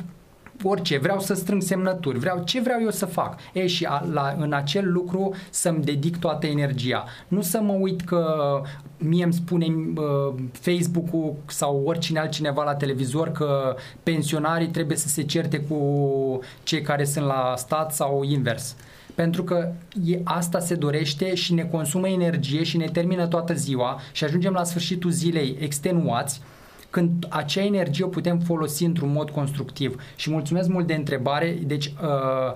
orice, vreau să strâng semnături, vreau ce vreau eu să fac. E și a, la, în acel lucru să-mi dedic toată energia. Nu să mă uit că mie îmi spune uh, Facebook-ul sau oricine altcineva la televizor că pensionarii trebuie să se certe cu cei care sunt la stat sau invers. Pentru că e, asta se dorește și ne consumă energie și ne termină toată ziua și ajungem la sfârșitul zilei extenuați când acea energie o putem folosi într-un mod constructiv. Și mulțumesc mult de întrebare. Deci, uh,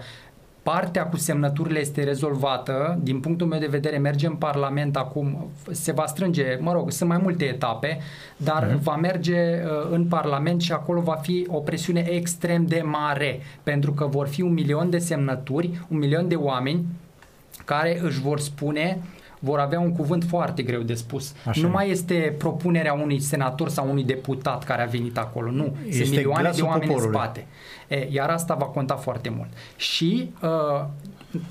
partea cu semnăturile este rezolvată. Din punctul meu de vedere, merge în Parlament acum, se va strânge, mă rog, sunt mai multe etape, dar uh-huh. va merge uh, în Parlament și acolo va fi o presiune extrem de mare, pentru că vor fi un milion de semnături, un milion de oameni care își vor spune vor avea un cuvânt foarte greu de spus. Așa nu e. mai este propunerea unui senator sau unui deputat care a venit acolo. Nu. Este Sunt milioane de glasul oameni poporului. în spate. E, iar asta va conta foarte mult. Și uh,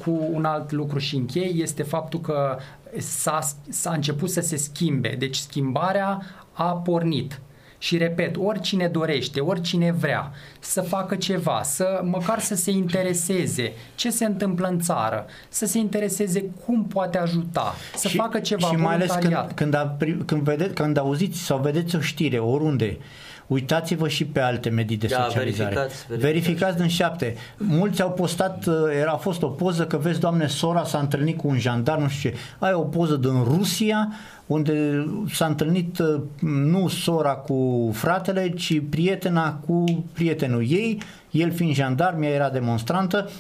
cu un alt lucru și închei este faptul că s-a, s-a început să se schimbe. Deci schimbarea a pornit. Și repet, oricine dorește, oricine vrea să facă ceva, să măcar să se intereseze ce se întâmplă în țară, să se intereseze cum poate ajuta, să facă ceva și mai ales când, voluntariat. când, a, când, vedeți, când auziți sau vedeți o știre oriunde, uitați-vă și pe alte medii de Da, socializare. verificați, verificați. verificați din șapte. Mulți au postat, uh, era a fost o poză că vezi, doamne, sora s-a întâlnit cu un jandar, nu știu ce. Ai o poză din Rusia unde s-a întâlnit uh, nu sora cu fratele, ci prietena cu prietenul ei, el fiind jandarm, ea era demonstrantă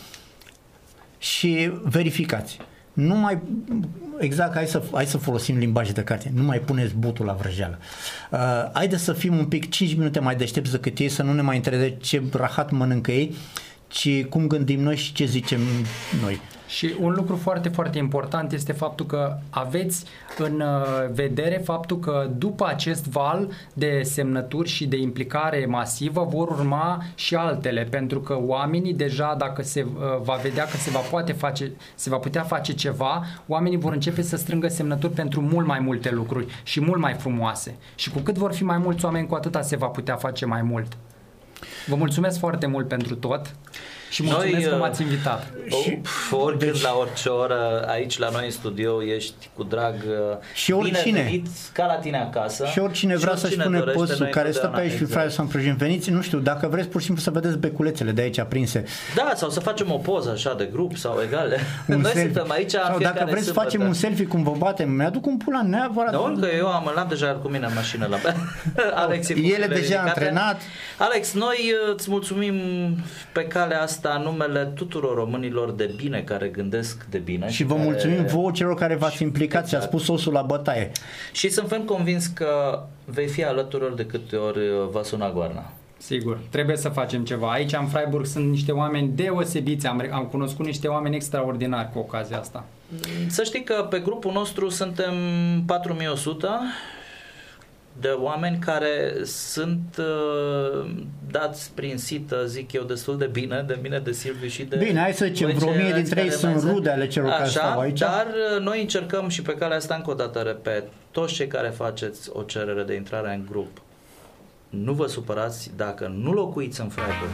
și verificați. Nu mai, exact, hai să, hai să folosim limbaj de carte, nu mai puneți butul la vrăjeală. Uh, haideți să fim un pic 5 minute mai deștepți decât ei, să nu ne mai interese ce rahat mănâncă ei, ci cum gândim noi și ce zicem noi. Și un lucru foarte, foarte important este faptul că aveți în uh, vedere faptul că după acest val de semnături și de implicare masivă vor urma și altele, pentru că oamenii deja dacă se uh, va vedea că se va, poate face, se va putea face ceva, oamenii vor începe să strângă semnături pentru mult mai multe lucruri și mult mai frumoase. Și cu cât vor fi mai mulți oameni, cu atâta se va putea face mai mult. Vă mulțumesc foarte mult pentru tot și mulțumesc Noi, că uh, m-ați invitat. Și, oricând deci, la orice oră aici la noi în studio ești cu drag uh, Și oricine. binevenit ca la tine acasă Și oricine vrea să-și oricine pune dorește, postul noi care stă pe întotdeauna- aici și fraia să Prăjin, veniți, nu știu, dacă vreți pur și simplu să vedeți beculețele de aici aprinse. Da, sau să facem o poză așa de grup sau egale. Un Noi selfie. suntem aici în Sau fiecare dacă vreți să sâmbătă. facem un selfie cum vă batem, mi-aduc un pula neapărat. Da, că eu am, l-am deja cu mine în mașină la Alex e cu El e mâinile deja ridicate. antrenat. Alex, noi uh, îți mulțumim pe calea asta în numele tuturor românilor de bine care gândesc de bine. Și vă care... mulțumim vouă celor care v-ați implicat și ați pus osul la bătaie. Și sunt ferm convins că vei fi alături ori de câte ori uh, va suna goarna. Sigur, trebuie să facem ceva. Aici în Freiburg sunt niște oameni deosebiți, am, am cunoscut niște oameni extraordinari cu ocazia asta. Să știi că pe grupul nostru suntem 4100 de oameni care sunt uh, dați prin sită, zic eu, destul de bine, de mine, de Silviu și de... Bine, hai să zicem, voi vreo mie ceilalți dintre ei care sunt mai rude ale celor care Așa, stau aici. dar uh, noi încercăm și pe calea asta încă o dată repet, toți cei care faceți o cerere de intrare în grup, nu vă supărați dacă nu locuiți în Freiburg.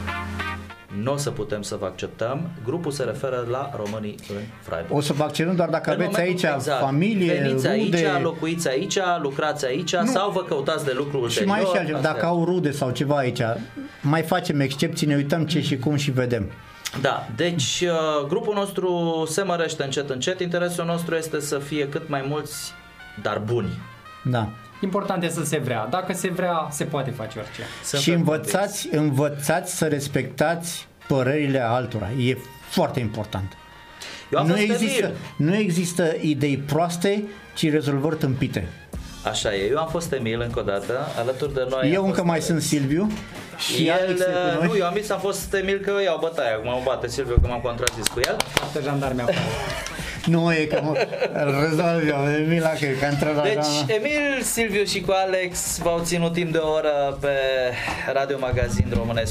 Nu o să putem să vă acceptăm. Grupul se referă la românii în Freiburg. O să vă acționăm doar dacă În aveți momentul- aici familie, Veniți rude... aici, locuiți aici, lucrați aici nu. sau vă căutați de lucru Și mai e și ulterior. altceva, Asta dacă e. au rude sau ceva aici, mai facem excepții, ne uităm ce și cum și vedem. Da, deci uh, grupul nostru se mărește încet încet. Interesul nostru este să fie cât mai mulți, dar buni. Da. Important e să se vrea. Dacă se vrea, se poate face orice. și învățați, învățați să respectați părerile altora. E foarte important. Eu am nu, fost există, Emil. nu există idei proaste, ci rezolvări tâmpite. Așa e. Eu am fost Emil încă o dată, alături de noi. Eu a încă fost mai sunt Silviu și el, Alex e cu noi. nu, eu am zis am fost Emil că iau bătaia, acum mă bate Silviu că m-am contrazis cu el. Asta jandarmi afară. Nu, e că mă, îl rezolv eu, Emila, că, că a intrat la Deci, doamna. Emil, Silviu și cu Alex v-au ținut timp de o oră pe Radio Magazin Române 100%.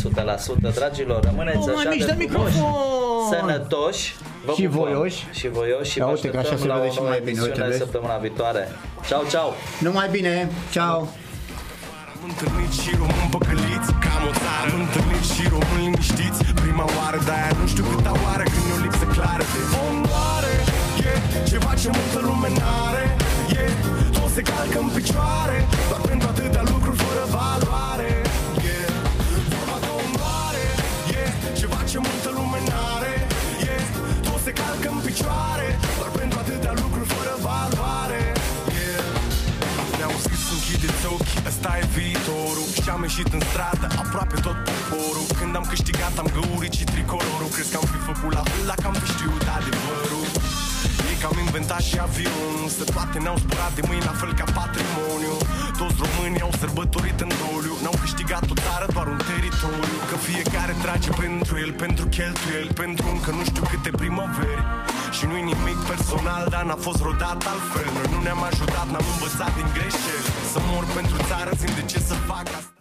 Dragilor, rămâneți Nu, mai așa mici de de frumoși, microfon! sănătoși vă Și pupăm. voioși. Și voioși și Ia vă uite că așa așteptăm se la vede o și nouă mai bine, emisiune uite, vezi? săptămâna viitoare. Ciao, ciao! Numai bine, ceau! Am întâlnit și români păcăliți Cam o țară Am întâlnit și români liniștiți Prima oară, de-aia nu știu câta oară Când e o lipsă clară de onoare E ceva ce multă lume n-are. E toți se calcă în picioare Doar pentru atâtea lucruri fără valoare. E vorba de onoare E ceva ce multă lume n-are. E toți se calcă în picioare Doar pentru atâtea lucruri fără valoare. Yeah ne-au zis închideți ochii, ăsta e viitorul. Și am ieșit în stradă, aproape tot poporul. Când am câștigat am găurit și tricolorul. Crezi că am fi făcut la fel dacă am fi știut adevărul. Ei că am inventat și avionul Să toate ne-au zburat de mâini la fel ca patrimoniu. Toți românii au sărbătorit în doliu N-au câștigat o țară, doar un teritoriu. Că fiecare trage pentru el, pentru cheltuieli Pentru încă nu știu câte primăveri. Și nu-i nimic personal, dar n-a fost rodat altfel. Noi nu ne-am ajutat, n-am învățat din greșeli. Să mor pentru țară, simt de ce să fac asta